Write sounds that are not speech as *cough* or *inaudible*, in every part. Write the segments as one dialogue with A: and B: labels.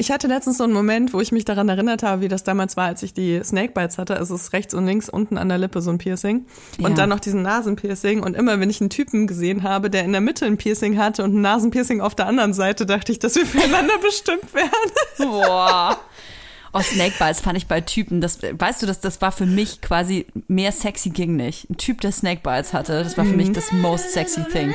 A: Ich hatte letztens so einen Moment, wo ich mich daran erinnert habe, wie das damals war, als ich die Snakebites hatte. Also es ist rechts und links unten an der Lippe so ein Piercing. Und
B: Ja.
A: dann noch diesen Nasenpiercing. Und immer, wenn ich einen Typen gesehen habe, der in der Mitte ein Piercing hatte und ein Nasenpiercing auf der anderen Seite, dachte ich, dass wir *laughs* füreinander bestimmt wären.
B: Boah. *laughs* Oh, Snakebites fand ich bei Typen, das, weißt du, das, das war für mich quasi mehr sexy ging nicht. Ein Typ, der Snakebites hatte, das war für mich das most sexy thing.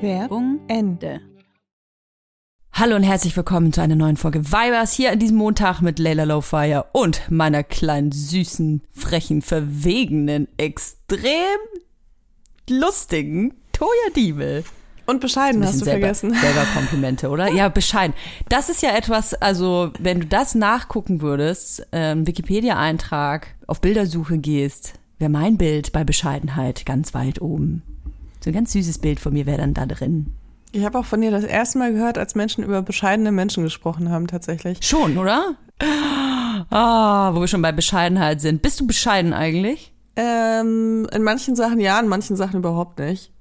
A: Werbung Ende.
B: Hallo und herzlich willkommen zu einer neuen Folge Vibers hier an diesem Montag mit Layla Lowfire und meiner kleinen, süßen, frechen, verwegenen, extrem lustigen Toya Diebel.
A: Und bescheiden hast du
B: selber,
A: vergessen.
B: Selber Komplimente, oder? Ja, bescheiden. Das ist ja etwas, also wenn du das nachgucken würdest, ähm, Wikipedia-Eintrag, auf Bildersuche gehst, wäre mein Bild bei Bescheidenheit ganz weit oben. So ein ganz süßes Bild von mir wäre dann da drin.
A: Ich habe auch von dir das erste Mal gehört, als Menschen über bescheidene Menschen gesprochen haben, tatsächlich.
B: Schon, oder? Ah, wo wir schon bei Bescheidenheit sind. Bist du bescheiden eigentlich?
A: Ähm, in manchen Sachen ja, in manchen Sachen überhaupt nicht.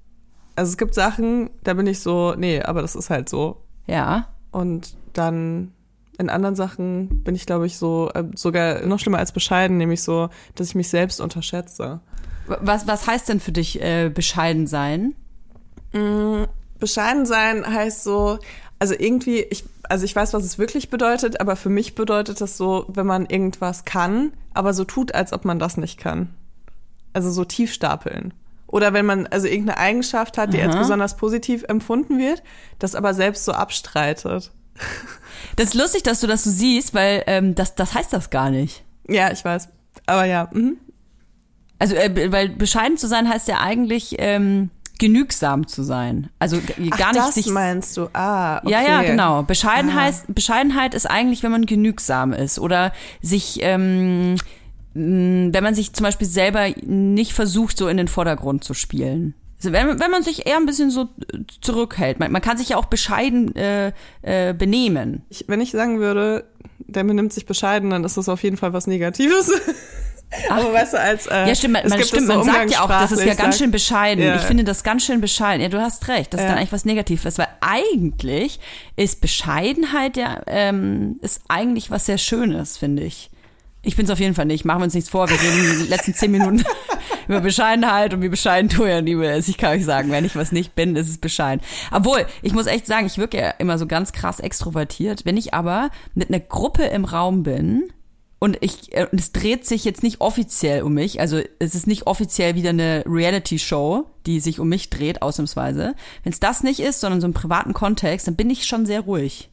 A: Also es gibt Sachen, da bin ich so, nee, aber das ist halt so.
B: Ja.
A: Und dann in anderen Sachen bin ich, glaube ich, so, äh, sogar noch schlimmer als bescheiden, nämlich so, dass ich mich selbst unterschätze.
B: Was, was heißt denn für dich äh, bescheiden sein?
A: Bescheiden sein heißt so, also irgendwie, ich, also ich weiß, was es wirklich bedeutet, aber für mich bedeutet das so, wenn man irgendwas kann, aber so tut, als ob man das nicht kann. Also so tief stapeln. Oder wenn man also irgendeine Eigenschaft hat, die als besonders positiv empfunden wird, das aber selbst so abstreitet. *laughs*
B: Das ist lustig, dass du das so siehst, weil ähm, das, das heißt das gar nicht.
A: Ja, ich weiß. Aber ja, mhm.
B: Also, äh, weil bescheiden zu sein heißt ja eigentlich ähm, genügsam zu sein. Also g- gar
A: Ach,
B: nicht
A: das
B: sich.
A: meinst du? Ah, okay.
B: Ja, ja, genau. Bescheidenheit,
A: Ah.
B: Bescheidenheit ist eigentlich, wenn man genügsam ist oder sich, ähm, wenn man sich zum Beispiel selber nicht versucht, so in den Vordergrund zu spielen. Also wenn, wenn man sich eher ein bisschen so äh, zurückhält. Man, man kann sich ja auch bescheiden äh, äh, benehmen.
A: Ich, wenn ich sagen würde, der benimmt sich bescheiden, dann ist das auf jeden Fall was Negatives. *laughs* Aber weißt du, als äh,
B: Ja, stimmt, man, man, stimmt,
A: so
B: man sagt ja auch, das ist ja ganz schön bescheiden.
A: Ja.
B: Ich finde das ganz schön bescheiden. Ja, du hast recht. Das ist
A: Ja.
B: dann eigentlich was Negatives, weil eigentlich ist Bescheidenheit ja, ähm, ist eigentlich was sehr Schönes, finde ich. Ich bin es auf jeden Fall nicht. Machen wir uns nichts vor. Wir reden die letzten zehn Minuten *laughs* über Bescheidenheit und wie bescheiden du ja liebe ist. Ich kann euch sagen, wenn ich was nicht bin, ist es bescheiden. Obwohl, ich muss echt sagen, ich wirke ja immer so ganz krass extrovertiert. Wenn ich aber mit einer Gruppe im Raum bin, und ich, äh, und es dreht sich jetzt nicht offiziell um mich, also es ist nicht offiziell wieder eine Reality-Show, die sich um mich dreht, ausnahmsweise. Wenn es das nicht ist, sondern so im privaten Kontext, dann bin ich schon sehr ruhig.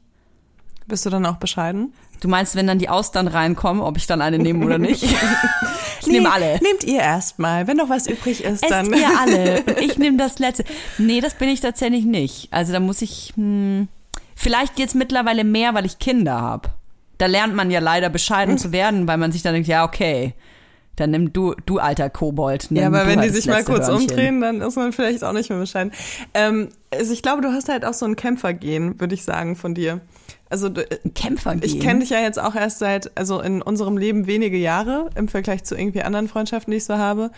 A: Bist du dann auch bescheiden?
B: Du meinst, wenn dann die Austern reinkommen, ob ich dann eine nehme oder nicht? *laughs* ich nehme alle.
A: Nehmt ihr erstmal. Wenn noch was übrig ist,
B: Esst
A: dann.
B: ihr alle. *laughs* Und ich nehme das letzte. Nee, das bin ich tatsächlich nicht. Also da muss ich, hm, vielleicht jetzt mittlerweile mehr, weil ich Kinder habe. Da lernt man ja leider bescheiden zu werden, weil man sich dann denkt, ja, okay, dann nimm du, du alter Kobold. Nimm
A: Ja, aber wenn
B: halt
A: die sich mal kurz
B: Hörnchen.
A: umdrehen, dann ist man vielleicht auch nicht mehr bescheiden. Ähm, also ich glaube, du hast halt auch so ein Kämpfergehen, würde ich sagen, von dir. Also du,
B: Ein Kämpfer
A: ich kenne dich ja jetzt auch erst seit, also in unserem Leben wenige Jahre im Vergleich zu irgendwie anderen Freundschaften, die ich so habe.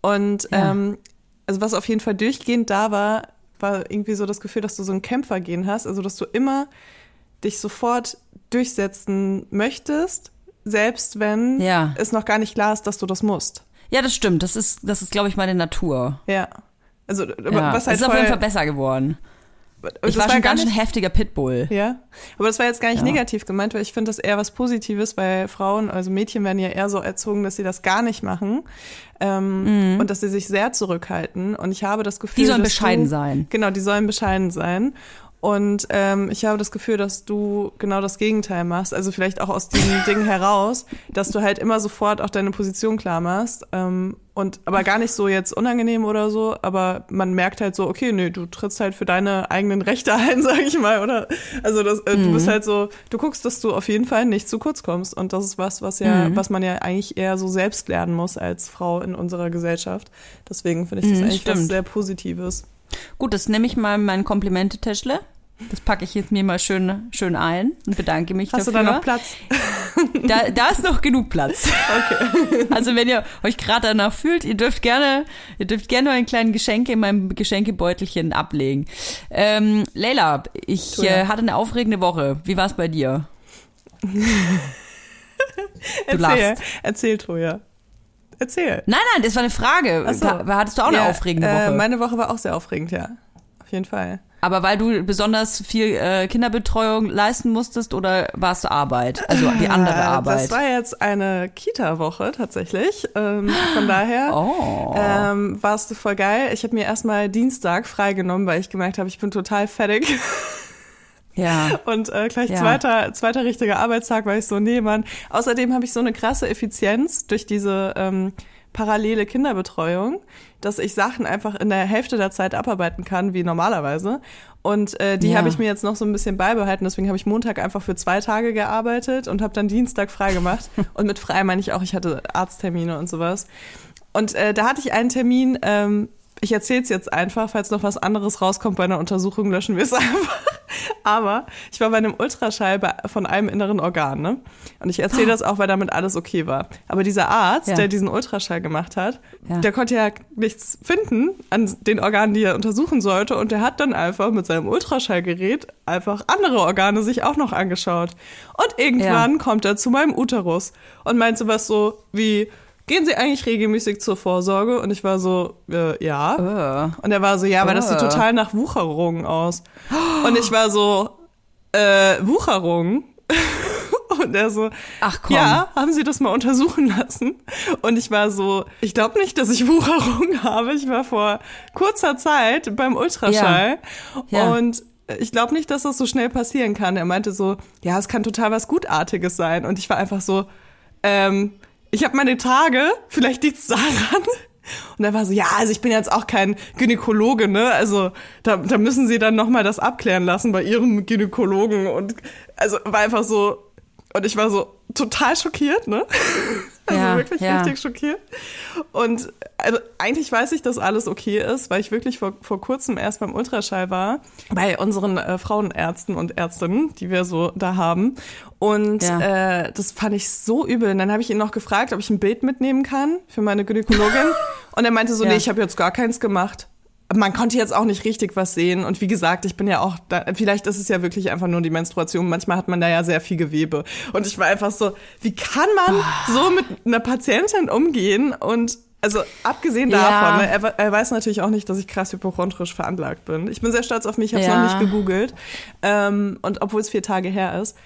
A: Und
B: Ja.
A: ähm, also was auf jeden Fall durchgehend da war, war irgendwie so das Gefühl, dass du so ein Kämpfergehen hast, also dass du immer dich sofort durchsetzen möchtest, selbst wenn
B: Ja.
A: es noch gar nicht klar ist, dass du das musst.
B: Ja, das stimmt. Das ist, das ist, glaube ich, meine Natur.
A: Ja. Also
B: Ja.
A: was halt
B: ist auf
A: voll,
B: jeden Fall besser geworden.
A: das
B: Ich war schon
A: gar
B: ganz schön heftiger Pitbull.
A: ja, aber das war jetzt gar nicht
B: Ja.
A: negativ gemeint, weil ich finde das eher was Positives, weil Frauen, also Mädchen werden ja eher so erzogen, dass sie das gar nicht machen ähm, und dass sie sich sehr zurückhalten. Und ich habe das Gefühl,
B: Mhm. Die sollen bescheiden
A: du,
B: sein.
A: Genau, die sollen bescheiden sein. Und ähm, ich habe das Gefühl, dass du genau das Gegenteil machst. Also vielleicht auch aus diesem *laughs* Ding heraus, dass du halt immer sofort auch deine Position klar machst. Ähm, und aber gar nicht so jetzt unangenehm oder so, aber man merkt halt so, okay, nö, du trittst halt für deine eigenen Rechte *laughs* ein, sag ich mal, oder? Also das, äh, du bist halt so, du guckst, dass du auf jeden Fall nicht zu kurz kommst. Und das ist was, was ja, was man ja eigentlich eher so selbst lernen muss als Frau in unserer Gesellschaft. Deswegen finde ich das
B: Mhm,
A: eigentlich was
B: stimmt.
A: sehr Positives.
B: Gut, das nehme ich mal mein Komplimente-Täschle. Das packe ich jetzt mir mal schön, schön ein und bedanke mich
A: Hast
B: dafür.
A: du da noch Platz?
B: Da, da ist noch genug Platz. Okay. Also wenn ihr euch gerade danach fühlt, ihr dürft gerne, ihr dürft gerne einen kleinen Geschenke in meinem Geschenkebeutelchen ablegen. Ähm, Leila, ich äh, hatte eine aufregende Woche. Wie war es bei dir? *laughs*
A: Erzähl, erzähl, Toja. Erzähl.
B: Nein, nein, das war eine Frage.
A: Ach so.
B: Hattest du auch eine
A: Ja,
B: aufregende
A: Äh,
B: Woche?
A: meine Woche war auch sehr aufregend, ja. Auf jeden Fall.
B: Aber weil du besonders viel äh, Kinderbetreuung leisten musstest oder warst du Arbeit? Also die andere
A: Äh,
B: Arbeit.
A: Das war jetzt eine Kita-Woche tatsächlich. Ähm, von daher *laughs*
B: oh.
A: ähm, war es voll geil. Ich habe mir erstmal Dienstag freigenommen, weil ich gemerkt habe, ich bin total fertig. *laughs*
B: ja. *laughs*
A: Und äh, gleich
B: Ja.
A: zweiter, zweiter richtiger Arbeitstag war ich so, nee, Mann. Außerdem habe ich so eine krasse Effizienz durch diese ähm, parallele Kinderbetreuung, dass ich Sachen einfach in der Hälfte der Zeit abarbeiten kann, wie normalerweise. Und äh, die
B: Ja.
A: habe ich mir jetzt noch so ein bisschen beibehalten. Deswegen habe ich Montag einfach für zwei Tage gearbeitet und habe dann Dienstag frei gemacht. *laughs* und mit frei meine ich auch, ich hatte Arzttermine und sowas. Und äh, da hatte ich einen Termin, ähm, ich erzähle es jetzt einfach, falls noch was anderes rauskommt bei einer Untersuchung, löschen wir es *laughs* einfach. Aber ich war bei einem Ultraschall bei, von einem inneren Organ, ne? Und ich erzähle das auch, weil damit alles okay war. Aber dieser Arzt,
B: Ja.
A: der diesen Ultraschall gemacht hat,
B: Ja.
A: der konnte ja nichts finden an den Organen, die er untersuchen sollte. Und der hat dann einfach mit seinem Ultraschallgerät einfach andere Organe sich auch noch angeschaut. Und irgendwann kommt er zu meinem Uterus und meint sowas so wie, gehen Sie eigentlich regelmäßig zur Vorsorge? Und ich war so, äh, ja.
B: Äh.
A: Und er war so, ja, aber das sieht
B: Ah.
A: total nach Wucherung aus. Und ich war so, äh, Wucherung? *laughs* Und er so,
B: Ach komm.
A: ja, haben Sie das mal untersuchen lassen? Und ich war so, ich glaube nicht, dass ich *laughs* Wucherung habe. Ich war vor kurzer Zeit beim Ultraschall
B: Ja. Ja.
A: und ich glaube nicht, dass das so schnell passieren kann. Er meinte so, ja, es kann total was Gutartiges sein. Und ich war einfach so, ähm, ich habe meine Tage, vielleicht liegt's daran. Und er war so, ja, also ich bin jetzt auch kein Gynäkologe, ne? Also da, da müssen Sie dann noch mal das abklären lassen bei Ihrem Gynäkologen. Und also war einfach so, und ich war so total schockiert, ne? *laughs* Also
B: Ja,
A: wirklich
B: ja.
A: richtig schockiert. Und also eigentlich weiß ich, dass alles okay ist, weil ich wirklich vor, vor kurzem erst beim Ultraschall war, bei unseren äh, Frauenärzten und Ärztinnen, die wir so da haben. Und
B: Ja.
A: äh, das fand ich so übel. Und dann habe ich ihn noch gefragt, ob ich ein Bild mitnehmen kann für meine Gynäkologin. *laughs* und er meinte so,
B: Ja.
A: nee, ich habe jetzt gar keins gemacht. Man konnte jetzt auch nicht richtig was sehen. Und wie gesagt, ich bin ja auch, da, vielleicht ist es ja wirklich einfach nur die Menstruation. Manchmal hat man da ja sehr viel Gewebe. Und ich war einfach so, wie kann man so mit einer Patientin umgehen? Und also abgesehen
B: Ja.
A: davon, ne, er, er weiß natürlich auch nicht, dass ich krass hypochondrisch veranlagt bin. Ich bin sehr stolz auf mich, ich habe es
B: Ja.
A: noch nicht gegoogelt. Ähm, und obwohl es vier Tage her ist.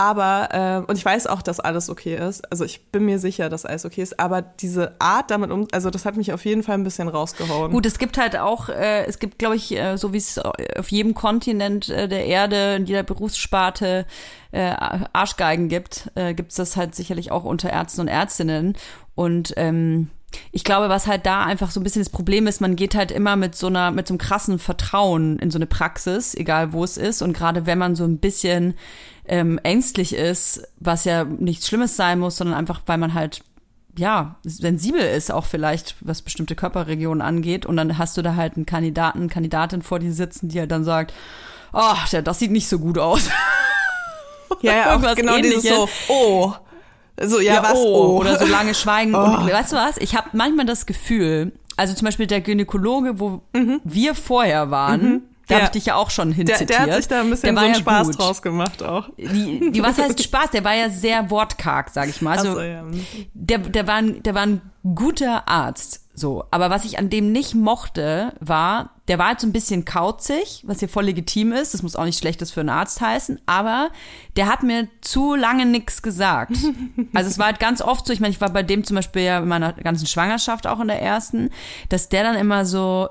A: Aber, ähm, und ich weiß auch, dass alles okay ist. Also ich bin mir sicher, dass alles okay ist. Aber diese Art damit um, also das hat mich auf jeden Fall ein bisschen rausgehauen.
B: Gut, es gibt halt auch, äh, es gibt, glaube ich, äh, so wie es auf jedem Kontinent äh, der Erde, in jeder Berufssparte äh, Arschgeigen gibt, äh, gibt es das halt sicherlich auch unter Ärzten und Ärztinnen. Und ähm, ich glaube, was halt da einfach so ein bisschen das Problem ist, man geht halt immer mit so einer, mit so einem krassen Vertrauen in so eine Praxis, egal wo es ist. Und gerade wenn man so ein bisschen ähm, ängstlich ist, was ja nichts Schlimmes sein muss, sondern einfach, weil man halt ja, sensibel ist auch vielleicht, was bestimmte Körperregionen angeht. Und dann hast du da halt einen Kandidaten, Kandidatin vor dir sitzen, die halt dann sagt, oh, ja, das sieht nicht so gut aus. *laughs*
A: ja, ja, auch
B: irgendwas
A: genau dieses so, oh. So, ja, was,
B: oh.
A: oh.
B: Oder so lange schweigen. Und *laughs* weißt du was? Ich habe manchmal das Gefühl, also zum Beispiel der Gynäkologe, wo wir vorher waren, da habe
A: Ja.
B: ich dich ja auch schon
A: der,
B: hinzitiert.
A: der hat sich da ein bisschen
B: Der
A: so einen
B: ja
A: Spaß
B: gut.
A: draus gemacht auch.
B: Die, die, was heißt *laughs* Spaß? Der war ja sehr wortkarg, sag ich mal. Also,
A: so, ja.
B: der, der, war ein, der war ein guter Arzt, so. Aber was ich an dem nicht mochte, war, der war halt so ein bisschen kauzig, was hier voll legitim ist. Das muss auch nicht Schlechtes für einen Arzt heißen. Aber der hat mir zu lange nichts gesagt. *laughs* Also es war halt ganz oft so, ich meine, ich war bei dem zum Beispiel ja in meiner ganzen Schwangerschaft auch in der ersten, dass der dann immer so,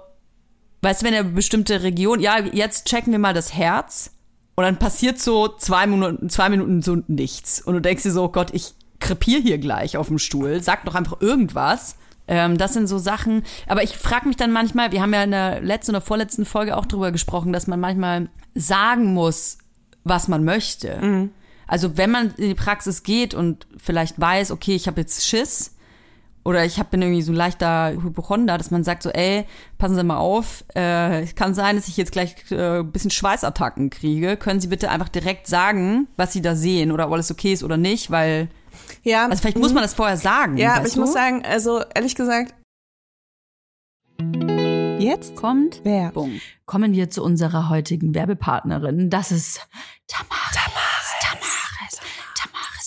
B: weißt du, wenn er bestimmte Region, ja, jetzt checken wir mal das Herz. Und dann passiert so zwei Minuten, zwei Minuten so nichts. Und du denkst dir so, oh Gott, ich krepier hier gleich auf dem Stuhl. Sag doch einfach irgendwas. Ähm, das sind so Sachen. Aber ich frage mich dann manchmal, wir haben ja in der letzten oder vorletzten Folge auch drüber gesprochen, dass man manchmal sagen muss, was man möchte. Also wenn man in die Praxis geht und vielleicht weiß, okay, ich habe jetzt Schiss, oder ich hab, bin irgendwie so ein leichter Hypochonder, dass man sagt so, ey, passen Sie mal auf, äh, es kann sein, dass ich jetzt gleich äh, ein bisschen Schweißattacken kriege. Können Sie bitte einfach direkt sagen, was Sie da sehen oder ob alles okay ist oder nicht, weil,
A: Ja,
B: also vielleicht muss man das vorher sagen.
A: ja, aber ich
B: du?
A: muss sagen, also ehrlich gesagt,
B: jetzt kommt
A: Werbung.
B: Kommen wir zu unserer heutigen Werbepartnerin. Das ist Tamaris. Tamaris. Tamaris. Tamaris.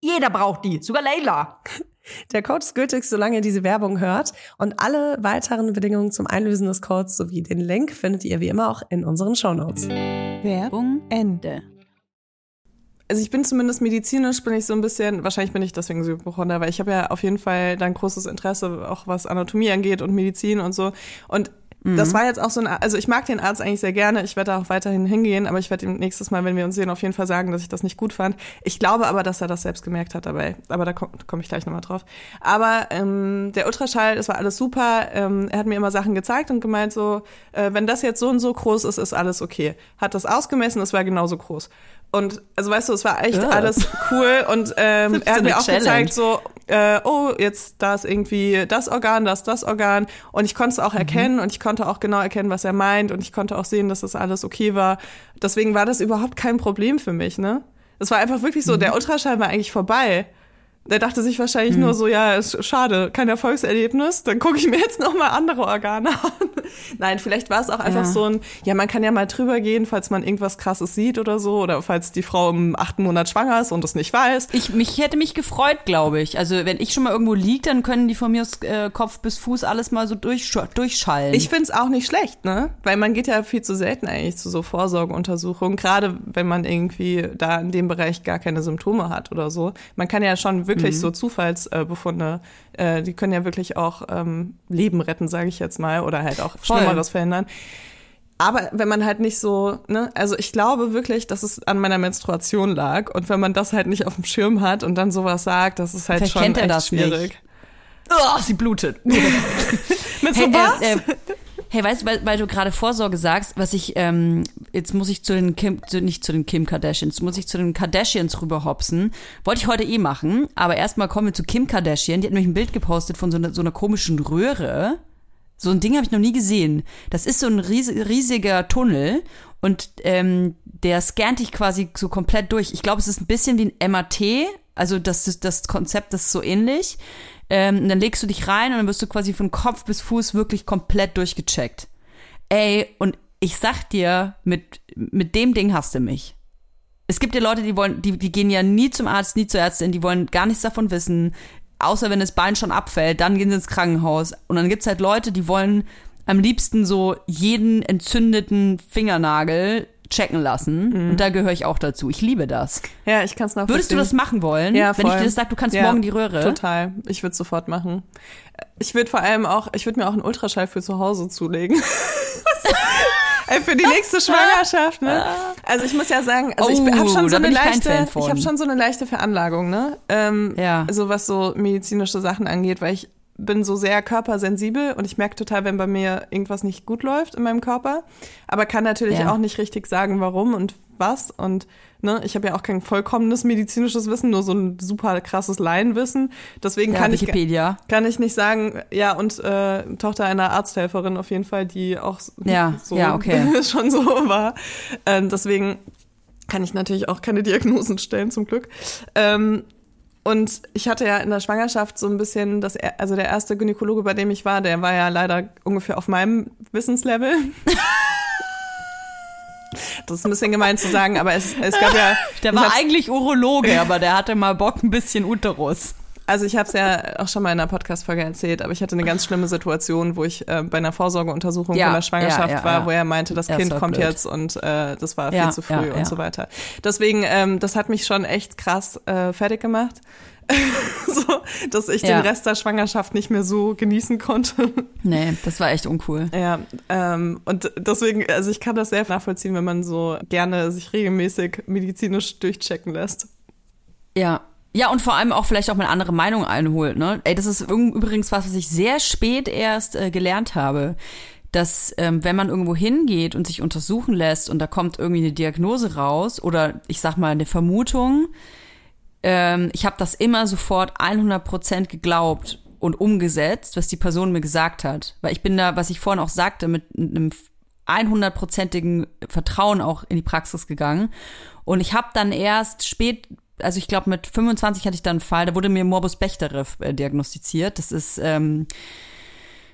B: jeder braucht die, sogar Leila. *laughs*
A: Der Code ist gültig, solange ihr diese Werbung hört. Und alle weiteren Bedingungen zum Einlösen des Codes sowie den Link findet ihr wie immer auch in unseren Shownotes.
B: Werbung Ende.
A: Also ich bin zumindest medizinisch, bin ich so ein bisschen, wahrscheinlich bin ich deswegen so Hypochonder, weil ich habe ja auf jeden Fall dann großes Interesse, auch was Anatomie angeht und Medizin und so. Und das war jetzt auch so ein, also ich mag den Arzt eigentlich sehr gerne, ich werde da auch weiterhin hingehen, aber ich werde ihm nächstes Mal, wenn wir uns sehen, auf jeden Fall sagen, dass ich das nicht gut fand. Ich glaube aber, dass er das selbst gemerkt hat dabei, aber da komme komm ich gleich nochmal drauf. Aber ähm, der Ultraschall, das war alles super, ähm, er hat mir immer Sachen gezeigt und gemeint so, äh, wenn das jetzt so und so groß ist, ist alles okay. Hat das ausgemessen, es war genauso groß. Und also weißt du, es war echt
B: Ja.
A: alles cool und ähm, er hat mir auch
B: Challenge.
A: gezeigt, so, äh, oh, jetzt da ist irgendwie das Organ, das, das Organ. Und ich konnte es
B: Mhm.
A: auch erkennen und ich konnte auch genau erkennen, was er meint und ich konnte auch sehen, dass das alles okay war. Deswegen war das überhaupt kein Problem für mich, ne? Es war einfach wirklich so,
B: Mhm.
A: der Ultraschall war eigentlich vorbei. Der dachte sich wahrscheinlich nur so, ja, ist schade, kein Erfolgserlebnis, dann gucke ich mir jetzt noch mal andere Organe an. *laughs* Nein, vielleicht war es auch einfach
B: Ja.
A: so ein, ja, man kann ja mal drüber gehen, falls man irgendwas krasses sieht oder so, oder falls die Frau im achten Monat schwanger ist und es nicht weiß.
B: Ich mich hätte mich gefreut, glaube ich. Also wenn ich schon mal irgendwo lieg, dann können die von mir aus äh, Kopf bis Fuß alles mal so durch, durchschallen.
A: Ich find's auch nicht schlecht, ne? Weil man geht ja viel zu selten eigentlich zu so Vorsorgeuntersuchungen, gerade wenn man irgendwie da in dem Bereich gar keine Symptome hat oder so. Man kann ja schon wirklich so Zufallsbefunde, äh, die können ja wirklich auch ähm, Leben retten, sage ich jetzt mal, oder halt auch
B: Voll.
A: Schlimmeres verhindern. Aber wenn man halt nicht so, ne, also ich glaube wirklich, dass es an meiner Menstruation lag. Und wenn man das halt nicht auf dem Schirm hat und dann sowas sagt, das ist halt
B: Vielleicht
A: schon
B: kennt er
A: echt
B: das
A: schwierig.
B: nicht. oh, sie blutet. *laughs* *laughs*
A: Mit so
B: Hey,
A: was?
B: äh, äh, hey, weißt du, weil, weil du gerade Vorsorge sagst, was ich, ähm, jetzt muss ich zu den Kim, zu, nicht zu den Kim Kardashians, muss ich zu den Kardashians rüberhopsen. Wollte ich heute eh machen, aber erstmal kommen wir zu Kim Kardashian. Die hat nämlich ein Bild gepostet von so einer, so einer komischen Röhre. So ein Ding habe ich noch nie gesehen. Das ist so ein ries riesiger Tunnel und ähm, der scannt dich quasi so komplett durch. Ich glaube, es ist ein bisschen wie ein MAT, also das, das Konzept ist so ähnlich. Ähm, dann legst du dich rein und dann wirst du quasi von Kopf bis Fuß wirklich komplett durchgecheckt. Ey, und ich sag dir, mit, mit dem Ding hast du mich. Es gibt ja Leute, die wollen, die, die gehen ja nie zum Arzt, nie zur Ärztin, die wollen gar nichts davon wissen. Außer wenn das Bein schon abfällt, dann gehen sie ins Krankenhaus. Und dann gibt's halt Leute, die wollen am liebsten so jeden entzündeten Fingernagel checken lassen. Und da gehöre ich auch dazu. Ich liebe das.
A: Ja, ich kann es nachvollziehen.
B: Würdest du das machen wollen?
A: Ja,
B: wenn ich
A: voll.
B: dir das sage, du kannst
A: Ja,
B: morgen die Röhre?
A: Total. Ich würde sofort machen. Ich würde vor allem auch, ich würde mir auch einen Ultraschall für zu Hause zulegen. *laughs* Für die nächste Schwangerschaft, ne? Also ich muss ja sagen, also ich
B: Oh,
A: habe schon so eine
B: ich
A: leichte, ich habe schon so eine leichte Veranlagung, ne? Ähm,
B: Ja.
A: Also was so medizinische Sachen angeht, weil ich bin so sehr körpersensibel und ich merke total, wenn bei mir irgendwas nicht gut läuft in meinem Körper, aber kann natürlich
B: Ja.
A: auch nicht richtig sagen, warum und was und ne, ich habe ja auch kein vollkommenes medizinisches Wissen, nur so ein super krasses Laienwissen. Deswegen
B: Ja,
A: kann ich
B: Wikipedia.
A: kann ich nicht sagen, ja, und äh, Tochter einer Arzthelferin auf jeden Fall, die auch
B: Ja,
A: so
B: ja, okay. *laughs*
A: schon so war. Ähm, deswegen kann ich natürlich auch keine Diagnosen stellen, zum Glück. Ähm, und ich hatte ja in der Schwangerschaft so ein bisschen, das, er- also der erste Gynäkologe, bei dem ich war, der war ja leider ungefähr auf meinem Wissenslevel. *laughs* Das ist ein bisschen gemein zu sagen, aber es, es gab ja.
B: Der war eigentlich Urologe, aber der hatte mal Bock ein bisschen Uterus.
A: Also ich habe es ja auch schon mal in einer Podcast-Folge erzählt, aber ich hatte eine ganz schlimme Situation, wo ich äh, bei einer Vorsorgeuntersuchung
B: Ja,
A: von der Schwangerschaft
B: ja, ja,
A: war, wo er meinte, das Kind kommt
B: blöd.
A: jetzt und äh, das war viel zu früh und so weiter. Deswegen, ähm, das hat mich schon echt krass äh, fertig gemacht. *laughs* so, dass ich den Rest der Schwangerschaft nicht mehr so genießen konnte.
B: Nee, das war echt uncool.
A: ja, ähm, und deswegen, also ich kann das sehr nachvollziehen, wenn man so gerne sich regelmäßig medizinisch durchchecken lässt.
B: Ja. Ja, und vor allem auch vielleicht auch mal andere Meinung einholt, ne? Ey, das ist üb- übrigens was, was ich sehr spät erst äh, gelernt habe. Dass, ähm, wenn man irgendwo hingeht und sich untersuchen lässt und da kommt irgendwie eine Diagnose raus oder ich sag mal eine Vermutung, ähm, ich habe das immer sofort 100% geglaubt und umgesetzt, was die Person mir gesagt hat. Weil ich bin da, was ich vorhin auch sagte, mit einem 100%igen Vertrauen auch in die Praxis gegangen. Und ich habe dann erst spät, also ich glaube mit 25 hatte ich dann einen Fall, da wurde mir Morbus Bechterew äh, diagnostiziert. Das ist, ähm,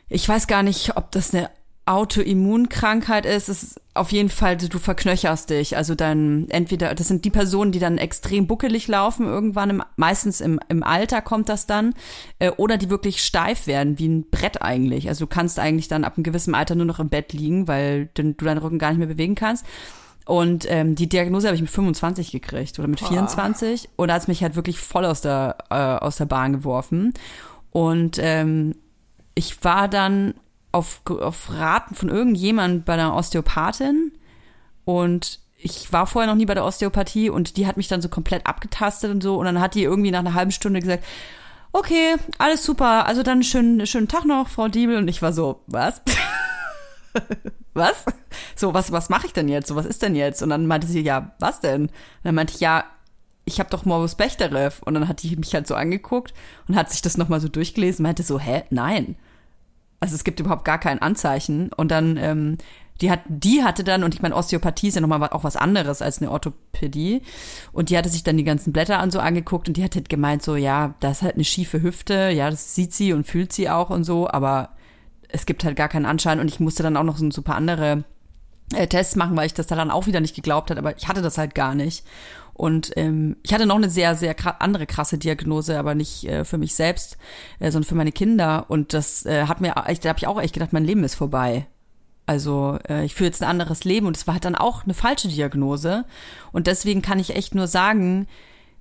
B: ich weiß gar nicht, ob das eine Autoimmunkrankheit ist, es ist auf jeden Fall, du verknöcherst dich. Also dann entweder, das sind die Personen, die dann extrem buckelig laufen, irgendwann, im, meistens im, im Alter kommt das dann, äh, oder die wirklich steif werden, wie ein Brett eigentlich. Also du kannst eigentlich dann ab einem gewissen Alter nur noch im Bett liegen, weil du, du deinen Rücken gar nicht mehr bewegen kannst. Und ähm, die Diagnose habe ich mit 25 gekriegt oder mit 24 und da hat's mich halt wirklich voll aus der, äh, aus der Bahn geworfen. Und ähm, ich war dann auf, auf Raten von irgendjemand bei einer Osteopathin. Und ich war vorher noch nie bei der Osteopathie. Und die hat mich dann so komplett abgetastet und so. Und dann hat die irgendwie nach einer halben Stunde gesagt, okay, alles super, also dann schönen, schönen Tag noch, Frau Diebel. Und ich war so, was? *laughs* was? So, was, was mache ich denn jetzt? So, was ist denn jetzt? Und dann meinte sie, ja, was denn? Und dann meinte ich, ja, ich habe doch Morbus Bechterew. Und dann hat die mich halt so angeguckt und hat sich das nochmal so durchgelesen, meinte so, hä, nein. Also es gibt überhaupt gar kein Anzeichen. Und dann, ähm, die hat, die hatte dann, und ich meine, Osteopathie ist ja nochmal auch was anderes als eine Orthopädie. Und die hatte sich dann die ganzen Blätter an so angeguckt und die hat halt gemeint, so, ja, das ist halt eine schiefe Hüfte, ja, das sieht sie und fühlt sie auch und so, aber es gibt halt gar keinen Anschein und ich musste dann auch noch so ein super andere äh, Tests machen, weil ich das dann auch wieder nicht geglaubt hat, aber ich hatte das halt gar nicht. Und ähm, ich hatte noch eine sehr, sehr kra andere krasse Diagnose, aber nicht äh, für mich selbst, äh, sondern für meine Kinder. Und das äh, hat mir, ich, da habe ich auch echt gedacht, mein Leben ist vorbei. Also äh, ich führe jetzt ein anderes Leben und es war halt dann auch eine falsche Diagnose. Und deswegen kann ich echt nur sagen,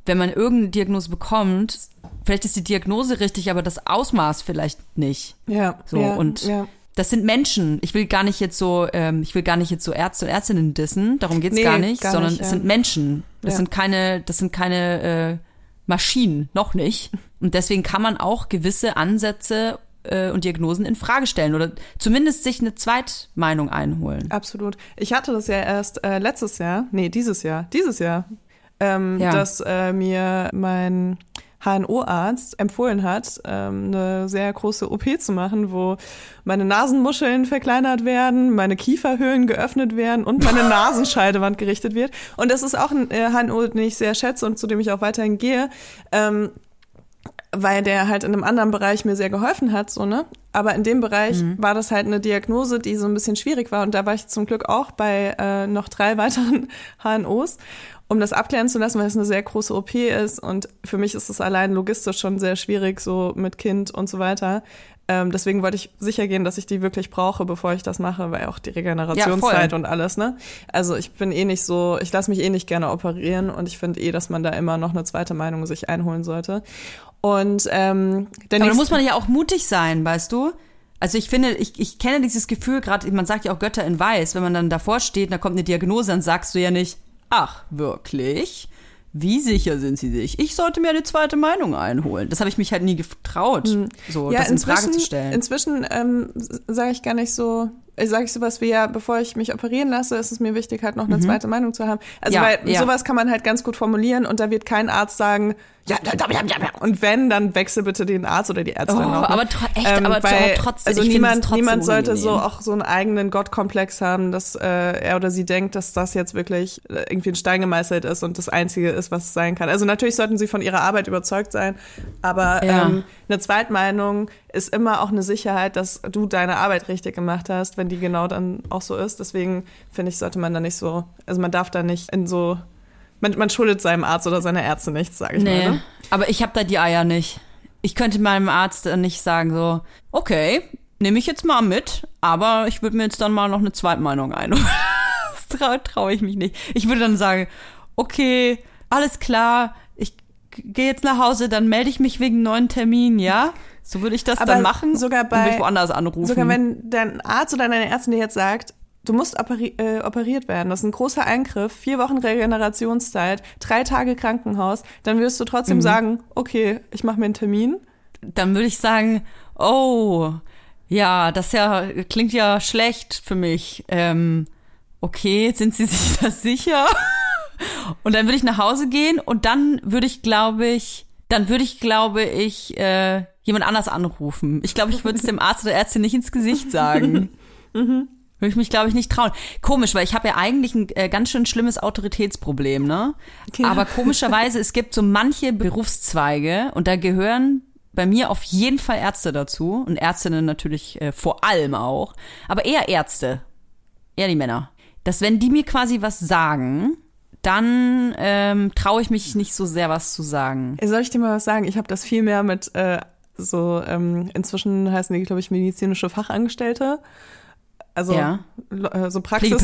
B: wenn man irgendeine Diagnose bekommt, vielleicht ist die Diagnose richtig, aber das Ausmaß vielleicht nicht.
A: Ja.
B: So
A: ja,
B: und
A: ja.
B: das sind Menschen. Ich will gar nicht jetzt so, ähm, ich will gar nicht jetzt so Ärzte und Ärztinnen dissen. Darum geht's
A: Nee,
B: gar nicht,
A: gar
B: sondern
A: nicht,
B: es
A: ja.
B: sind Menschen. Das sind keine, das sind keine äh, Maschinen, noch nicht. Und deswegen kann man auch gewisse Ansätze äh, und Diagnosen in Frage stellen oder zumindest sich eine Zweitmeinung einholen.
A: Absolut. Ich hatte das ja erst äh, letztes Jahr, nee, dieses Jahr, dieses Jahr, ähm,
B: Ja.
A: dass äh, mir mein HNO-Arzt empfohlen hat, ähm, eine sehr große OP zu machen, wo meine Nasenmuscheln verkleinert werden, meine Kieferhöhlen geöffnet werden und meine *laughs* Nasenscheidewand gerichtet wird. Und das ist auch ein äh, HNO, den ich sehr schätze und zu dem ich auch weiterhin gehe. Ähm, weil der halt in einem anderen Bereich mir sehr geholfen hat, so, ne? Aber in dem Bereich war das halt eine Diagnose, die so ein bisschen schwierig war. Und da war ich zum Glück auch bei äh, noch drei *laughs* weiteren HNOs, um das abklären zu lassen, weil es eine sehr große OP ist. Und für mich ist es allein logistisch schon sehr schwierig, so mit Kind und so weiter. Ähm, deswegen wollte ich sicher gehen, dass ich die wirklich brauche, bevor ich das mache, weil auch die Regenerationszeit
B: voll.
A: und alles, ne? Also ich bin eh nicht so, ich lasse mich eh nicht gerne operieren und ich finde eh, dass man da immer noch eine zweite Meinung sich einholen sollte. Und ähm, der
B: Aber da muss man ja auch mutig sein, weißt du? Also ich finde, ich, ich kenne dieses Gefühl, gerade, man sagt ja auch Götter in Weiß, wenn man dann davor steht, da kommt eine Diagnose, dann sagst du ja nicht, ach, wirklich? Wie sicher sind sie sich? Ich sollte mir eine zweite Meinung einholen. Das habe ich mich halt nie getraut, so das in Frage zu stellen.
A: Inzwischen ähm, sage ich gar nicht so, sage ich sowas wie ja, bevor ich mich operieren lasse, ist es mir wichtig, halt noch eine zweite Meinung zu haben. Also
B: Mhm. Ja,
A: weil
B: ja.
A: sowas kann man halt ganz gut formulieren und da wird kein Arzt sagen, ja, ja, ja, ja, ja. und wenn, dann wechsel bitte den Arzt oder die Ärztin
B: Oh,
A: auch. ne?
B: aber echt, aber tro-
A: weil,
B: trotzdem,
A: also niemand,
B: trotzdem
A: niemand sollte so auch so einen eigenen Gottkomplex haben, dass äh, er oder sie denkt, dass das jetzt wirklich äh, irgendwie ein Stein gemeißelt ist und das Einzige ist, was es sein kann. Also natürlich sollten sie von ihrer Arbeit überzeugt sein, aber
B: Ja.
A: ähm, eine Zweitmeinung ist immer auch eine Sicherheit, dass du deine Arbeit richtig gemacht hast, wenn die genau dann auch so ist. Deswegen finde ich, sollte man da nicht so, also man darf da nicht in so, man, man schuldet seinem Arzt oder seiner Ärzte nichts, sage ich
B: nee,
A: mal. Ne?
B: aber ich habe da die Eier nicht. Ich könnte meinem Arzt nicht sagen so, okay, nehme ich jetzt mal mit, aber ich würde mir jetzt dann mal noch eine Zweitmeinung einholen. *laughs* das traue trau ich mich nicht. Ich würde dann sagen, okay, alles klar, ich gehe jetzt nach Hause, dann melde ich mich wegen neuen Termin, ja? So würde ich das
A: Aber
B: dann machen.
A: sogar
B: und
A: bei-
B: ich woanders anrufen.
A: Sogar wenn dein Arzt oder deine Ärztin dir jetzt sagt, du musst operi äh, operiert werden, das ist ein großer Eingriff, vier Wochen Regenerationszeit, drei Tage Krankenhaus, dann wirst du
B: Mhm.
A: trotzdem sagen, okay, ich mache mir einen Termin.
B: dann würde ich sagen, oh, ja, das ja klingt ja schlecht für mich. Ähm, okay, sind Sie *laughs* sich da sicher? Und dann würde ich nach Hause gehen und dann würde ich, glaube ich, dann würde ich, glaube ich, äh, jemand anders anrufen. Ich glaube, ich würde es dem Arzt oder Ärztin nicht ins Gesicht sagen. *laughs* Würde ich mich, glaube ich, nicht trauen. Komisch, weil ich habe ja eigentlich ein äh, ganz schön schlimmes Autoritätsproblem, ne?
A: Ja.
B: Aber komischerweise, es gibt so manche Berufszweige und da gehören bei mir auf jeden Fall Ärzte dazu und Ärztinnen natürlich äh, vor allem auch, aber eher Ärzte, eher die Männer. Dass wenn die mir quasi was sagen, dann ähm, traue ich mich nicht so sehr was zu sagen.
A: Soll ich dir mal was sagen? Ich habe das viel mehr mit äh, so, ähm, inzwischen heißen die, glaube ich, medizinische Fachangestellte. Also
B: Ja.
A: Äh, so Praxis.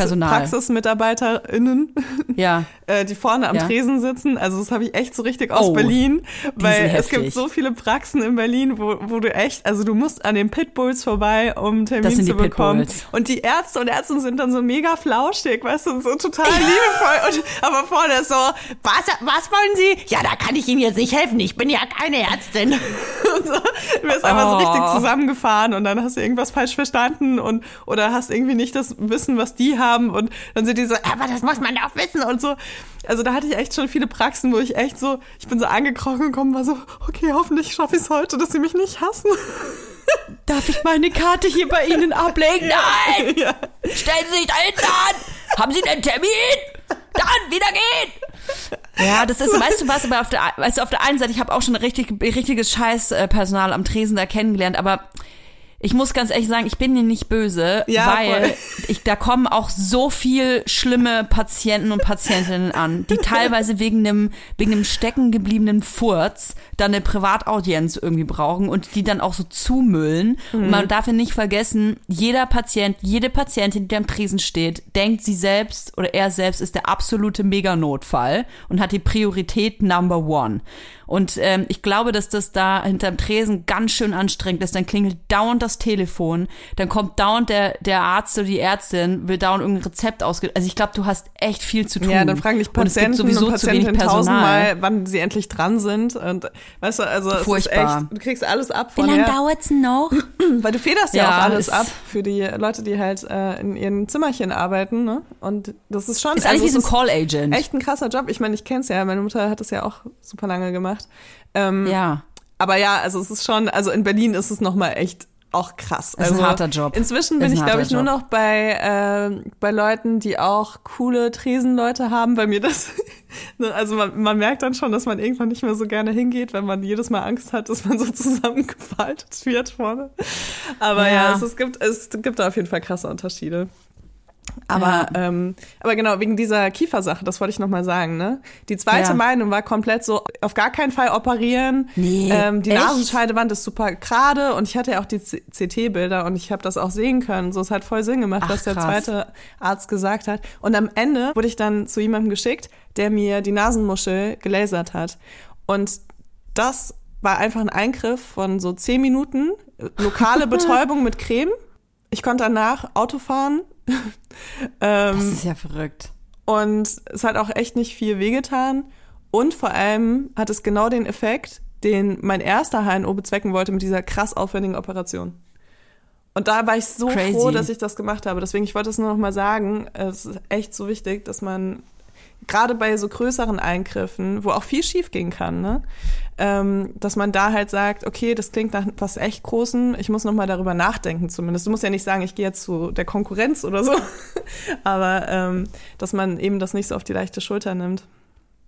A: PraxismitarbeiterInnen, *laughs*
B: Ja,
A: äh, die vorne am
B: Ja.
A: Tresen sitzen. Also das habe ich echt so richtig aus
B: Oh,
A: Berlin, weil es gibt so viele Praxen in Berlin, wo, wo du echt, also du musst an den Pitbulls vorbei, um einen Termin
B: Das sind
A: zu
B: die
A: bekommen.
B: Pitbulls.
A: Und die Ärzte und Ärztinnen sind dann so mega flauschig, weißt du, so total liebevoll. Und, aber vorne ist so, was, was wollen Sie? Ja, da kann ich Ihnen jetzt nicht helfen. Ich bin ja keine Ärztin. *laughs* und so, du wirst einfach so
B: Oh.
A: richtig zusammengefahren und dann hast du irgendwas falsch verstanden und oder hast irgendwie nicht das Wissen, was die haben und dann sind die so, aber das muss man doch wissen und so. Also da hatte ich echt schon viele Praxen, wo ich echt so, ich bin so angekrochen gekommen, war so, okay, hoffentlich schaffe ich es heute, dass sie mich nicht hassen. *laughs*
B: darf ich meine Karte hier bei Ihnen ablegen? *laughs* Nein! *laughs*
A: ja.
B: Stellen Sie sich da hinten an! Haben Sie einen Termin? Dann wieder gehen! Ja, das ist, weißt du was, aber auf der, weißt du, auf der einen Seite, ich habe auch schon richtig, richtiges Scheißpersonal am Tresen da kennengelernt, aber ich muss ganz ehrlich sagen, ich bin dir nicht böse,
A: Ja,
B: weil ich, da kommen auch so viel schlimme Patienten und Patientinnen an, die *laughs* teilweise wegen einem, wegen einem stecken gebliebenen Furz dann eine Privataudienz irgendwie brauchen und die dann auch so zumüllen. Und
A: Mhm.
B: man darf ja nicht vergessen, jeder Patient, jede Patientin, die am Tresen steht, denkt, sie selbst oder er selbst ist der absolute Meganotfall und hat die Priorität Number One. Und ähm, ich glaube, dass das da hinterm Tresen ganz schön anstrengend ist. Dann klingelt dauernd das Telefon, dann kommt dauernd der, der Arzt oder die Ärztin, will dauernd irgendein Rezept ausge... Also ich glaube, du hast echt viel zu tun.
A: Ja, dann fragen dich
B: Und
A: Patienten
B: sowieso
A: und
B: wenig
A: Patientinnen
B: Personal.
A: tausendmal, wann sie endlich dran sind. Und weißt du, also es
B: Furchtbar.
A: ist echt, du kriegst alles ab
B: Wie
A: von
B: lange
A: her.
B: dauert's noch? *clears throat*
A: Weil du federst ja,
B: Ja,
A: auch alles ab für die Leute, die halt äh, in ihren Zimmerchen arbeiten. Ne? Und das ist schon
B: Ist eigentlich wie so ein Call-Agent.
A: echt ein krasser Job. Ich meine, ich kenn's ja. Meine Mutter hat das ja auch super lange gemacht. Ähm,
B: Ja.
A: Aber ja, also es ist schon, also in Berlin ist es nochmal echt auch krass.
B: Ist ein
A: also
B: harter Job.
A: Inzwischen bin ich, glaube ich, nur noch bei, äh, bei Leuten, die auch coole Tresenleute haben, weil mir das, *laughs* ne, also man, man merkt dann schon, dass man irgendwann nicht mehr so gerne hingeht, wenn man jedes Mal Angst hat, dass man so *laughs* zusammengefaltet wird vorne. Aber ja,
B: Ja.
A: es, es, gibt, es gibt da auf jeden Fall krasse Unterschiede. Aber,
B: Ja.
A: ähm, aber genau, wegen dieser Kiefersache, das wollte ich nochmal sagen, ne? Die zweite
B: Ja.
A: Meinung war komplett so, auf gar keinen Fall operieren.
B: Nee,
A: ähm, die
B: echt?
A: Nasenscheidewand ist super gerade und ich hatte ja auch die CT-Bilder und ich habe das auch sehen können. So, es hat voll Sinn gemacht,
B: Ach,
A: was der
B: krass.
A: zweite Arzt gesagt hat. Und am Ende wurde ich dann zu jemandem geschickt, der mir die Nasenmuschel gelasert hat. Und das war einfach ein Eingriff von so zehn Minuten, lokale *laughs* Betäubung mit Creme. Ich konnte danach Auto fahren.
B: Das
A: ähm,
B: ist ja verrückt.
A: und es hat auch echt nicht viel wehgetan. Und vor allem hat es genau den Effekt, den mein erster HNO bezwecken wollte mit dieser krass aufwendigen Operation. Und da war ich so
B: Crazy.
A: froh, dass ich das gemacht habe. Deswegen, ich wollte es nur noch mal sagen, es ist echt so wichtig, dass man gerade bei so größeren Eingriffen, wo auch viel schief gehen kann, ne, ähm, dass man da halt sagt, okay, das klingt nach was echt Großem, ich muss noch mal darüber nachdenken zumindest. Du musst ja nicht sagen, ich gehe jetzt zu der Konkurrenz oder so, *laughs* aber ähm, dass man eben das nicht so auf die leichte Schulter nimmt.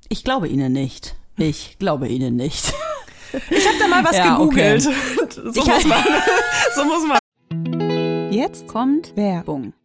B: Ich glaube Ihnen nicht. Ich glaube Ihnen nicht.
A: Ich habe da mal was *laughs*
B: Ja, okay.
A: gegoogelt. *laughs* So,
B: Ich-
A: muss man, so muss man.
B: Jetzt kommt Werbung.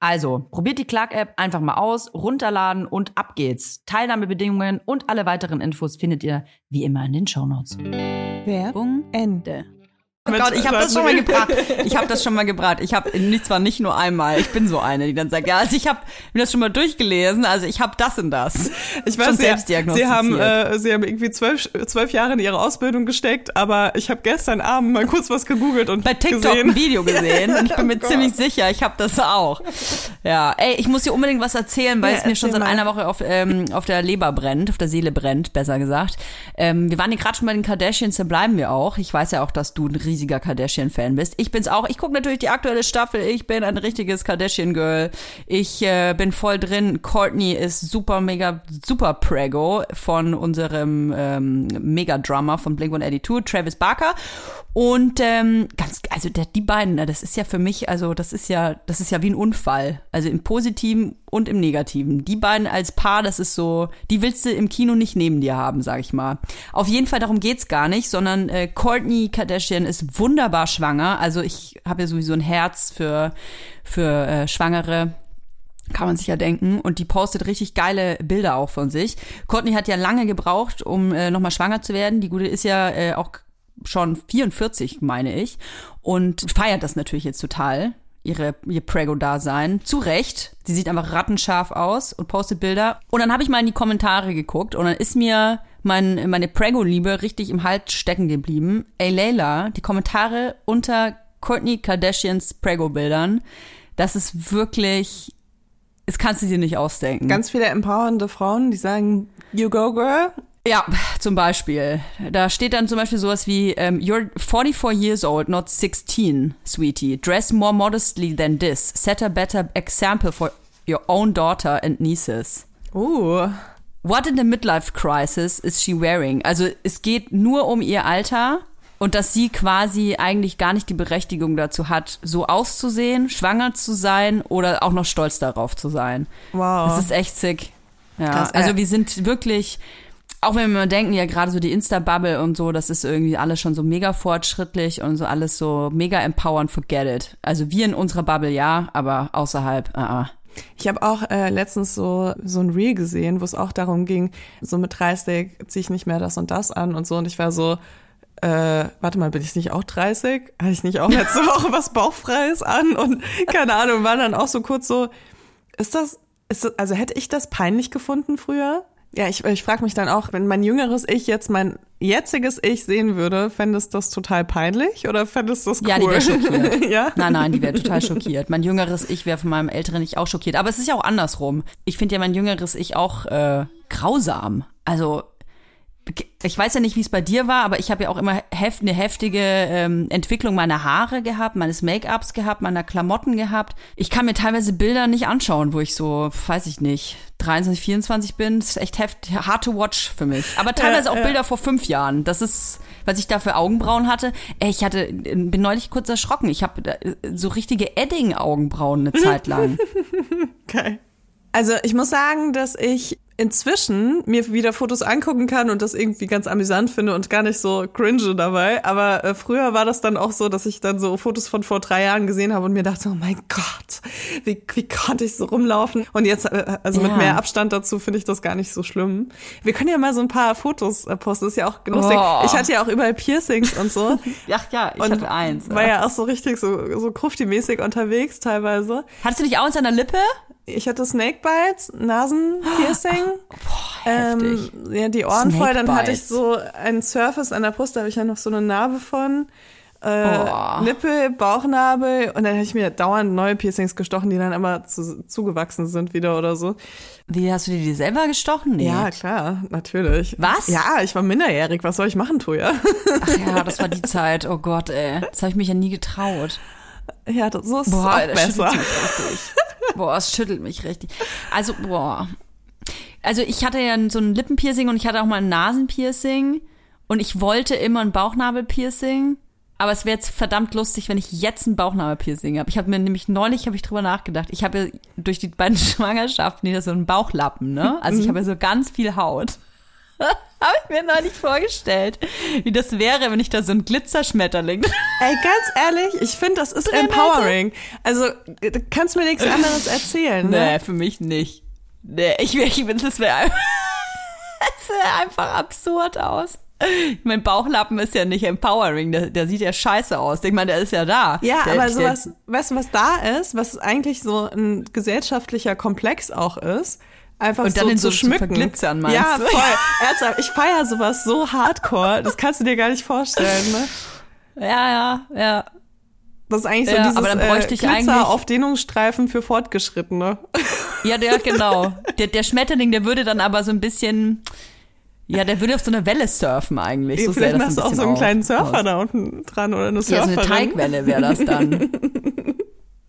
C: Also, probiert die Clark-App einfach mal aus, runterladen und ab geht's. Teilnahmebedingungen und alle weiteren Infos findet ihr wie immer in den Shownotes.
B: Werbung
A: Ende.
B: Oh Gott, ich habe das schon mal gebracht. Ich habe das schon mal gebracht. Ich habe nicht zwar nicht nur einmal. Ich bin so eine, die dann sagt, ja, also ich habe mir das schon mal durchgelesen. Also ich habe das und das.
A: Ich
B: Schon
A: weiß, sie,
B: selbst
A: sie haben, äh, sie haben irgendwie zwölf, zwölf Jahre in ihre Ausbildung gesteckt, aber ich habe gestern Abend mal kurz was gegoogelt und
B: bei TikTok
A: gesehen.
B: ein Video gesehen und ich bin *laughs* mir
A: Oh
B: ziemlich sicher, ich habe das auch. Ja, ey, ich muss dir unbedingt was erzählen, weil
A: Ja,
B: es mir schon seit
A: mal.
B: einer Woche auf, ähm, auf der Leber brennt, auf der Seele brennt, besser gesagt. Ähm, wir waren hier gerade schon bei den Kardashians, da bleiben wir auch. Ich weiß ja auch, dass du ein riesiger Kardashian-Fan bist. Ich bin's auch. Ich gucke natürlich die aktuelle Staffel. Ich bin ein richtiges Kardashian-Girl. Ich äh, bin voll drin. Courtney ist super, mega, super Prego von unserem ähm, Mega-Drummer von Blink-182, Travis Barker. Und ähm, ganz, also der, die beiden, das ist ja für mich, also das ist ja, das ist ja wie ein Unfall. Also im Positiven und im Negativen. Die beiden als Paar, das ist so, die willst du im Kino nicht neben dir haben, sag ich mal. Auf jeden Fall darum geht's gar nicht, sondern äh, Courtney Kardashian ist wunderbar schwanger. Also ich habe ja sowieso ein Herz für für äh, Schwangere. Kann man sich ja denken. Und die postet richtig geile Bilder auch von sich. Courtney hat ja lange gebraucht, um äh, nochmal schwanger zu werden. Die Gute ist ja äh, auch schon 44, meine ich. Und feiert das natürlich jetzt total. Ihre, ihr Prego-Dasein. Zu Recht. Sie sieht einfach rattenscharf aus und postet Bilder. Und dann habe ich mal in die Kommentare geguckt und dann ist mir mein, meine Prego-Liebe richtig im Hals stecken geblieben. Ey, Layla, die Kommentare unter Courtney Kardashians Prego-Bildern, das ist wirklich, das kannst du dir nicht ausdenken.
A: Ganz viele empowernde Frauen, die sagen, you go girl.
B: Ja, zum Beispiel. Da steht dann zum Beispiel sowas wie, ähm, you're 44 years old, not 16, sweetie. Dress more modestly than this. Set a better example for your own daughter and nieces.
A: Uh,
B: What in the midlife crisis is she wearing? Also es geht nur um ihr Alter und dass sie quasi eigentlich gar nicht die Berechtigung dazu hat, so auszusehen, schwanger zu sein oder auch noch stolz darauf zu sein.
A: wow.
B: Das ist echt sick. Ja,
A: Krass,
B: also
A: äh.
B: wir sind wirklich, auch wenn wir mal denken, ja gerade so die Insta-Bubble und so, das ist irgendwie alles schon so mega fortschrittlich und so alles so mega empowernd, forget it. Also wir in unserer Bubble ja, aber außerhalb, ah, ah.
A: Ich habe auch äh, letztens so so ein Reel gesehen, wo es auch darum ging, so mit 30 ziehe ich nicht mehr das und das an und so und ich war so äh, warte mal, bin ich nicht auch 30? Hatte ich nicht auch letzte *laughs* Woche was Bauchfreies an und keine Ahnung, war dann auch so kurz so, ist das, ist das also hätte ich das peinlich gefunden früher? Ja, ich, ich frage mich dann auch, wenn mein jüngeres Ich jetzt mein jetziges Ich sehen würde, fändest du das total peinlich oder fändest du das cool?
B: Ja, die wär schockiert. *laughs*
A: ja?
B: Nein, nein, die wäre total schockiert. Mein jüngeres Ich wäre von meinem älteren Ich auch schockiert. Aber es ist ja auch andersrum. Ich finde ja mein jüngeres Ich auch äh, grausam. Also ich weiß ja nicht, wie es bei dir war, aber ich habe ja auch immer heft, eine heftige ähm, Entwicklung meiner Haare gehabt, meines Make-ups gehabt, meiner Klamotten gehabt. Ich kann mir teilweise Bilder nicht anschauen, wo ich so, weiß ich nicht, 23, 24 bin. Das ist echt heftig, hard to watch für mich. Aber teilweise auch Bilder vor fünf Jahren. Das ist, was ich da für Augenbrauen hatte. Ey, ich hatte, bin neulich kurz erschrocken. Ich habe so richtige Edding-Augenbrauen eine Zeit lang. *laughs*
A: Geil. Also ich muss sagen, dass ich inzwischen mir wieder Fotos angucken kann und das irgendwie ganz amüsant finde und gar nicht so cringe dabei. Aber äh, früher war das dann auch so, dass ich dann so Fotos von vor drei Jahren gesehen habe und mir dachte, oh mein Gott, wie, wie konnte ich so rumlaufen? Und jetzt, äh, also mit
B: Ja.
A: mehr Abstand dazu, finde ich das gar nicht so schlimm. Wir können ja mal so ein paar Fotos äh, posten, das ist ja auch lustig.
B: Oh.
A: Ich hatte ja auch überall Piercings und so. *laughs*
B: Ach ja, ich
A: und
B: hatte eins.
A: War ja auch so richtig so, so krufti-mäßig unterwegs teilweise.
B: Hattest du nicht auch eins an der Lippe?
A: Ich hatte Snakebites, Nasenpiercing. *gasps*
B: heftig.
A: Ähm, ja, die Ohren voll. Dann hatte ich so einen Surface an der Brust, da habe ich ja noch so eine Narbe von. Äh,
B: Oh.
A: Nippel, Bauchnabel und dann habe ich mir dauernd neue Piercings gestochen, die dann immer zu, zugewachsen sind wieder oder so.
B: Wie hast du dir die selber gestochen? Nee.
A: Ja, klar, natürlich.
B: Was?
A: Ja, ich war minderjährig. Was soll ich machen, Toja?
B: Ach ja, das war die *laughs* Zeit. Oh Gott, ey. Das habe ich mich ja nie getraut.
A: Ja, das, so ist es
B: Boah,
A: auch
B: das
A: besser.
B: Boah, es schüttelt mich richtig. Also, boah. Also ich hatte ja so ein Lippenpiercing und ich hatte auch mal ein Nasenpiercing und ich wollte immer ein Bauchnabelpiercing. Aber es wäre jetzt verdammt lustig, wenn ich jetzt ein Bauchnabelpiercing habe. Ich habe mir nämlich neulich habe ich drüber nachgedacht. Ich habe ja durch die beiden *laughs* Schwangerschaften hier so einen Bauchlappen, ne? Also ich habe ja so ganz viel Haut. *laughs* habe ich mir neulich vorgestellt, wie das wäre, wenn ich da so ein Glitzerschmetterling *laughs*
A: Ey, ganz ehrlich, ich finde, das ist empowering. Also, du kannst mir nichts anderes erzählen, ne?
B: Nee, für mich nicht. Nee, ich, ich bin, das wäre einfach, das *laughs* wär einfach absurd aus. Mein Bauchlappen ist ja nicht empowering, der, der sieht ja scheiße aus. Ich meine, der ist ja da.
A: Ja,
B: der,
A: aber sowas, weißt du, was da ist, was eigentlich so ein gesellschaftlicher Komplex auch ist, einfach
B: Und dann
A: so
B: in
A: zu
B: so zu
A: schmücken.
B: verglitzern, meinst
A: ja,
B: du?
A: voll. Ernsthaft, ich feiere sowas so hardcore, das kannst du dir gar nicht vorstellen, ne?
B: Ja, ja, ja.
A: Das ist eigentlich so
B: Ja,
A: dieses
B: aber dann bräuchte
A: äh,
B: ich eigentlich-
A: Glitzer-Aufdehnungsstreifen für Fortgeschrittene.
B: Ja, der, genau. Der, der Schmetterling, der würde dann aber so ein bisschen, ja, der würde auf so einer Welle surfen eigentlich. So sähe
A: Vielleicht machst du auch so einen kleinen Surfer da unten dran oder eine
B: Ja, so
A: Surferin.
B: eine Teigwelle wäre das dann. *laughs*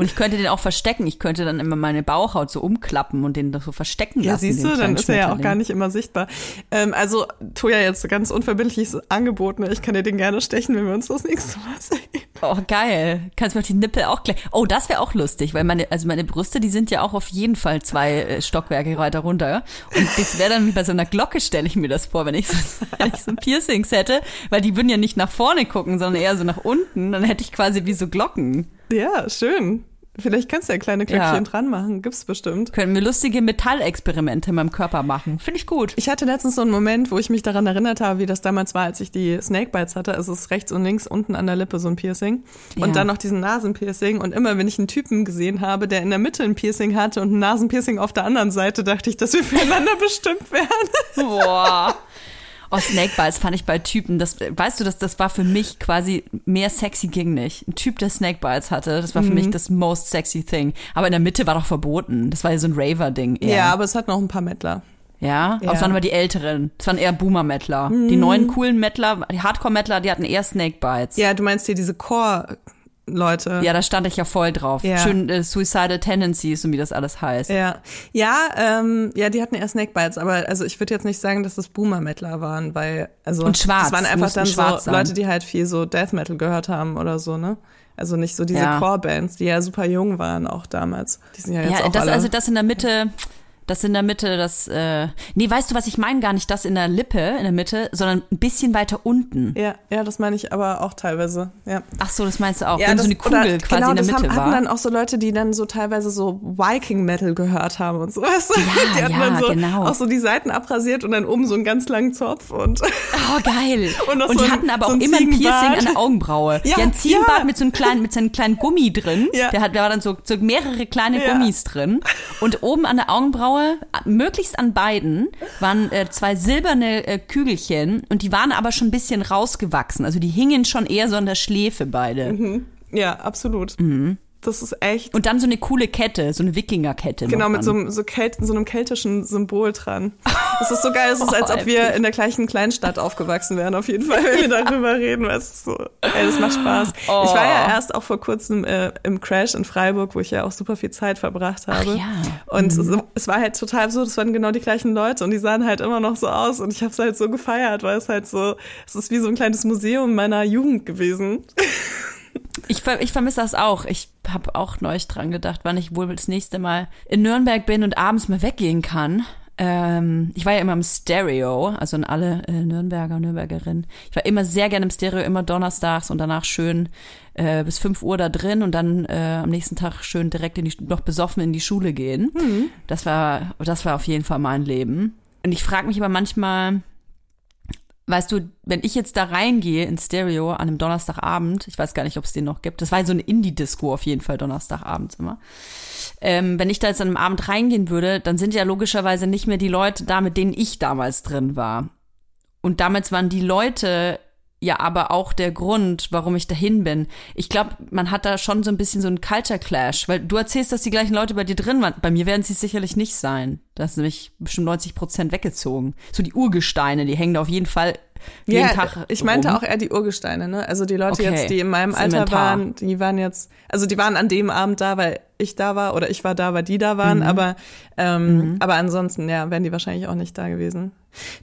B: Und ich könnte den auch verstecken. Ich könnte dann immer meine Bauchhaut so umklappen und den so verstecken
A: Ja,
B: lassen.
A: siehst
B: den
A: du, dann ist er ja auch gar nicht immer sichtbar. Ähm, also, Toja, jetzt ganz unverbindliches Angebot, ne? Ich kann dir den gerne stechen, wenn wir uns das nächste Mal sehen.
B: Oh, geil. Kannst mir auch die Nippel auch gleich. Oh, das wäre auch lustig, weil meine, also meine Brüste, die sind ja auch auf jeden Fall zwei äh, Stockwerke weiter runter. Und das wäre dann wie bei so einer Glocke, stelle ich mir das vor, wenn ich, so, *laughs* wenn ich so Piercings hätte, weil die würden ja nicht nach vorne gucken, sondern eher so nach unten. Dann hätte ich quasi wie so Glocken.
A: Ja, schön. Vielleicht kannst du ja kleine Glöckchen
B: Ja.
A: dran machen. Gibt's bestimmt.
B: Können wir lustige Metallexperimente in meinem Körper machen. Finde ich gut.
A: Ich hatte letztens so einen Moment, wo ich mich daran erinnert habe, wie das damals war, als ich die Snakebites hatte. Also es ist rechts und links unten an der Lippe so ein Piercing. Und
B: Ja.
A: dann noch diesen Nasenpiercing. Und immer, wenn ich einen Typen gesehen habe, der in der Mitte ein Piercing hatte und ein Nasenpiercing auf der anderen Seite, dachte ich, dass wir *laughs* füreinander bestimmt wären.
B: Boah. Oh, Snakebites fand ich bei Typen, das, weißt du, das, das war für mich quasi mehr sexy ging nicht. Ein Typ, der Snakebites hatte, das war für mich
A: Mhm.
B: das most sexy thing. Aber in der Mitte war doch verboten. Das war ja so ein Raver-Ding. eher.
A: Ja, aber es hat noch ein paar Mettler.
B: Ja, aber es waren aber die älteren. Es waren eher Boomer-Mettler. Die neuen coolen Mettler, die Hardcore-Mettler, die hatten eher Snakebites.
A: Ja, du meinst hier diese Core-Leute.
B: Ja, da stand ich ja voll drauf.
A: Ja.
B: Schön äh, Suicidal Tendencies und wie das alles heißt.
A: Ja, ja, ähm, ja, die hatten eher Snakebites, aber also ich würde jetzt nicht sagen, dass das Boomer-Mettler waren, weil also
B: Und schwarz,
A: das waren einfach dann
B: schwarz
A: so
B: sein.
A: Leute, die halt viel so Death Metal gehört haben oder so, ne? Also nicht so diese
B: Ja.
A: Core-Bands, die ja super jung waren auch damals. Die sind ja jetzt
B: Ja,
A: auch
B: das,
A: alle.
B: also das in der Mitte, das in der Mitte, das, äh, nee, weißt du was, ich meine gar nicht das in der Lippe, in der Mitte, sondern ein bisschen weiter unten.
A: ja, ja, das meine ich aber auch teilweise. Ja.
B: Ach so, das meinst du auch,
A: Ja,
B: wenn
A: das,
B: so eine Kugel
A: oder,
B: quasi
A: genau,
B: in der
A: das
B: Mitte
A: haben,
B: war.
A: hatten dann auch so Leute, die dann so teilweise so Viking-Metal gehört haben und so. *laughs* Weißt du?
B: Ja,
A: die hatten
B: ja,
A: dann so
B: genau.
A: auch so die Seiten abrasiert und dann oben so einen ganz langen Zopf und *laughs*
B: Oh, geil. *laughs*
A: Und
B: Und,
A: so
B: die
A: ein-
B: hatten aber
A: so
B: auch immer ein Piercing an der Augenbraue.
A: Ja,
B: ja, ein Ziegenbart
A: ja.
B: mit so einem kleinen, mit so einem kleinen Gummi drin.
A: Ja.
B: Der hat, da war dann so, so mehrere kleine. Gummis drin. Und oben an der Augenbraue, möglichst an beiden, waren äh, zwei silberne äh, Kügelchen und die waren aber schon ein bisschen rausgewachsen. Also die hingen schon eher so an der Schläfe beide.
A: ja, absolut.
B: Mhm.
A: Das ist echt.
B: Und dann so eine coole Kette, so eine Wikingerkette.
A: Genau, mit so, einem- so, Kält, so einem keltischen Symbol dran. Das ist so geil, es ist, als ob *laughs* wir in der gleichen Kleinstadt aufgewachsen wären, auf jeden Fall, wenn wir darüber reden. Weil es ist so, ey, das macht Spaß. Ich war ja erst auch vor kurzem äh, im Crash in Freiburg, wo ich ja auch super viel Zeit verbracht habe.
B: ja.
A: Und es, es war halt total absurd, es waren genau die gleichen Leute und die sahen halt immer noch so aus und ich habe es halt so gefeiert, weil es halt so, es ist wie so ein kleines Museum meiner Jugend gewesen. *laughs*
B: Ich, ver ich vermisse das auch. Ich habe auch neulich dran gedacht, wann ich wohl das nächste Mal in Nürnberg bin und abends mal weggehen kann. Ähm, ich war ja immer im Stereo, also in alle äh, Nürnberger und Nürnbergerinnen. Ich war immer sehr gerne im Stereo, immer donnerstags und danach schön äh, bis 5 Uhr da drin und dann äh, am nächsten Tag schön direkt in die, noch besoffen in die Schule gehen. Das war, das war auf jeden Fall mein Leben. Und ich frage mich aber manchmal, weißt du, wenn ich jetzt da reingehe ins Stereo an einem Donnerstagabend, ich weiß gar nicht, ob es den noch gibt, das war so eine Indie-Disco auf jeden Fall Donnerstagabends immer. Ähm, wenn ich da jetzt an einem Abend reingehen würde, dann sind ja logischerweise nicht mehr die Leute da, mit denen ich damals drin war. Und damals waren die Leute ja aber auch der Grund, warum ich dahin bin. Ich glaube, man hat da schon so ein bisschen so einen Culture Clash, weil du erzählst, dass die gleichen Leute bei dir drin waren. Bei mir werden sie sicherlich nicht sein. Da ist nämlich bestimmt 90 Prozent weggezogen. So die Urgesteine, die hängen da auf jeden Fall jeden Tag.
A: ich meinte
B: rum.
A: auch eher die Urgesteine, ne? Also die Leute
B: Okay.
A: jetzt, die in meinem
B: Das
A: Alter
B: Inventar.
A: waren, die waren jetzt, also die waren an dem Abend da, weil ich da war oder ich war da, weil die da waren,
B: Mhm.
A: aber ähm, aber ansonsten ja, wären die wahrscheinlich auch nicht da gewesen.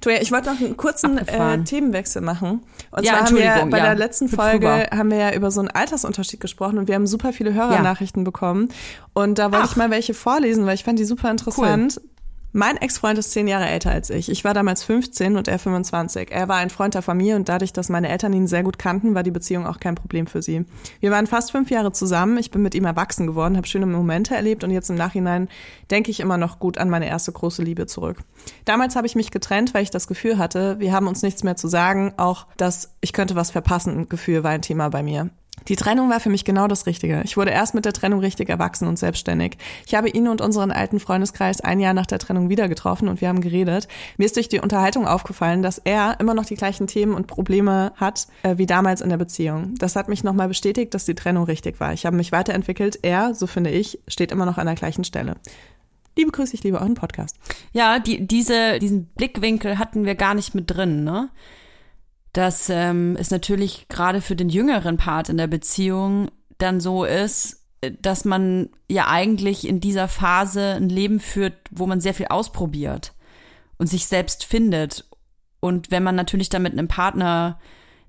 A: Toja, ich wollte noch einen kurzen äh. Themenwechsel machen. Und
B: Ja,
A: zwar haben wir bei
B: ja.
A: der letzten Folge haben wir ja über so einen Altersunterschied gesprochen und wir haben super viele Hörernachrichten bekommen. Und da wollte
B: Ach.
A: ich mal welche vorlesen, weil ich fand die super interessant. Mein Ex-Freund ist zehn Jahre älter als ich. Ich war damals 15 und er 25. Er war ein Freund der Familie und dadurch, dass meine Eltern ihn sehr gut kannten, war die Beziehung auch kein Problem für sie. Wir waren fast fünf Jahre zusammen. Ich bin mit ihm erwachsen geworden, habe schöne Momente erlebt und jetzt im Nachhinein denke ich immer noch gut an meine erste große Liebe zurück. Damals habe ich mich getrennt, weil ich das Gefühl hatte, wir haben uns nichts mehr zu sagen. Auch das, ich könnte was verpassen, Gefühl war ein Thema bei mir. Die Trennung war für mich genau das Richtige. Ich wurde erst mit der Trennung richtig erwachsen und selbstständig. Ich habe ihn und unseren alten Freundeskreis ein Jahr nach der Trennung wieder getroffen und wir haben geredet. Mir ist durch die Unterhaltung aufgefallen, dass er immer noch die gleichen Themen und Probleme hat äh, wie damals in der Beziehung. Das hat mich nochmal bestätigt, dass die Trennung richtig war. Ich habe mich weiterentwickelt. Er, so finde ich, steht immer noch an der gleichen Stelle. Liebe Grüße, ich liebe euren Podcast.
B: Ja, die, diese, diesen Blickwinkel hatten wir gar nicht mit drin, ne? Dass ähm, es natürlich gerade für den jüngeren Part in der Beziehung dann so ist, äh, dass man ja eigentlich in dieser Phase ein Leben führt, wo man sehr viel ausprobiert und sich selbst findet. Und wenn man natürlich dann mit einem Partner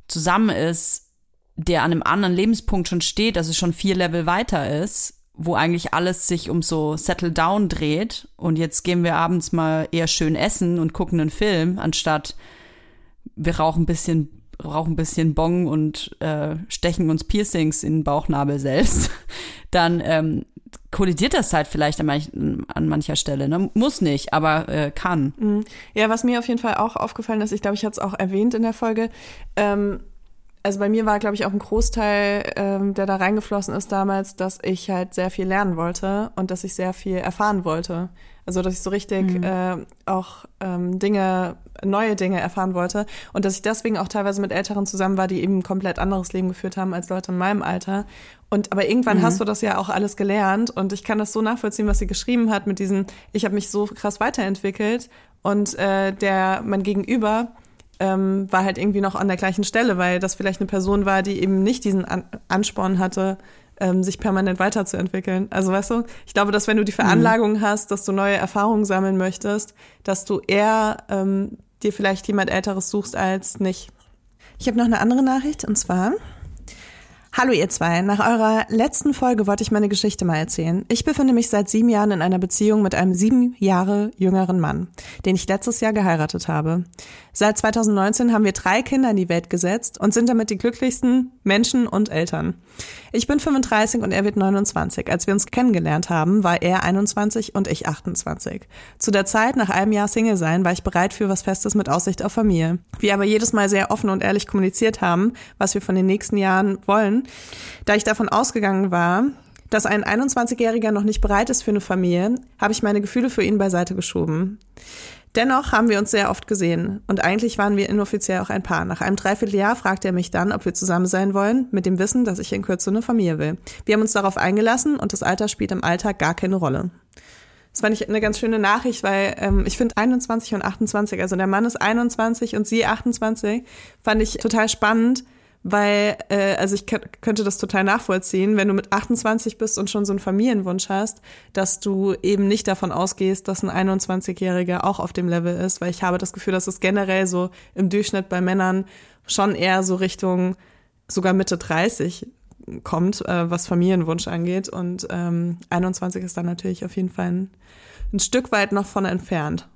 B: zusammen ist, der an einem anderen Lebenspunkt schon steht, also schon vier Level weiter ist, wo eigentlich alles sich um so Settle Down dreht und jetzt gehen wir abends mal eher schön essen und gucken einen Film, anstatt wir rauchen ein bisschen, rauchen ein bisschen Bong und äh, stechen uns Piercings in den Bauchnabel selbst, *laughs* dann ähm, kollidiert das halt vielleicht an, manch, an mancher Stelle. Ne? Muss nicht, aber äh, kann.
A: Ja, was mir auf jeden Fall auch aufgefallen ist, ich glaube, ich hatte es auch erwähnt in der Folge, ähm, also bei mir war, glaube ich, auch ein Großteil, ähm, der da reingeflossen ist damals, dass ich halt sehr viel lernen wollte und dass ich sehr viel erfahren wollte. Also dass ich so richtig äh, auch ähm, Dinge, neue Dinge erfahren wollte. Und dass ich deswegen auch teilweise mit Älteren zusammen war, die eben ein komplett anderes Leben geführt haben als Leute in meinem Alter. Und aber irgendwann hast du das ja auch alles gelernt. Und ich kann das so nachvollziehen, was sie geschrieben hat mit diesem, ich habe mich so krass weiterentwickelt. Und äh, der mein Gegenüber ähm, war halt irgendwie noch an der gleichen Stelle, weil das vielleicht eine Person war, die eben nicht diesen an Ansporn hatte, ähm, sich permanent weiterzuentwickeln. Also weißt du, ich glaube, dass wenn du die Veranlagung hast, dass du neue Erfahrungen sammeln möchtest, dass du eher ähm, dir vielleicht jemand Älteres suchst als nicht. Ich habe noch eine andere Nachricht und zwar Hallo ihr zwei, nach eurer letzten Folge wollte ich meine Geschichte mal erzählen. Ich befinde mich seit sieben Jahren in einer Beziehung mit einem sieben Jahre jüngeren Mann, den ich letztes Jahr geheiratet habe. Seit 2019 haben wir drei Kinder in die Welt gesetzt und sind damit die glücklichsten Menschen und Eltern. Ich bin 35 und er wird 29. Als wir uns kennengelernt haben, war er 21 und ich 28. Zu der Zeit, nach einem Jahr Single sein, war ich bereit für was Festes mit Aussicht auf Familie. Wir aber jedes Mal sehr offen und ehrlich kommuniziert haben, was wir von den nächsten Jahren wollen. Da ich davon ausgegangen war, dass ein 21-Jähriger noch nicht bereit ist für eine Familie, habe ich meine Gefühle für ihn beiseite geschoben. Dennoch haben wir uns sehr oft gesehen und eigentlich waren wir inoffiziell auch ein Paar. Nach einem Dreivierteljahr fragte er mich dann, ob wir zusammen sein wollen, mit dem Wissen, dass ich in Kürze eine Familie will. Wir haben uns darauf eingelassen und das Alter spielt im Alltag gar keine Rolle. Das fand ich eine ganz schöne Nachricht, weil ähm, ich finde 21 und 28, also der Mann ist 21 und sie 28, fand ich total spannend, weil, äh, also ich kö- könnte das total nachvollziehen, wenn du mit 28 bist und schon so einen Familienwunsch hast, dass du eben nicht davon ausgehst, dass ein 21-Jähriger auch auf dem Level ist, weil ich habe das Gefühl, dass es generell so im Durchschnitt bei Männern schon eher so Richtung sogar Mitte 30 kommt, äh, was Familienwunsch angeht. Und ähm, 21 ist dann natürlich auf jeden Fall ein, ein Stück weit noch von entfernt.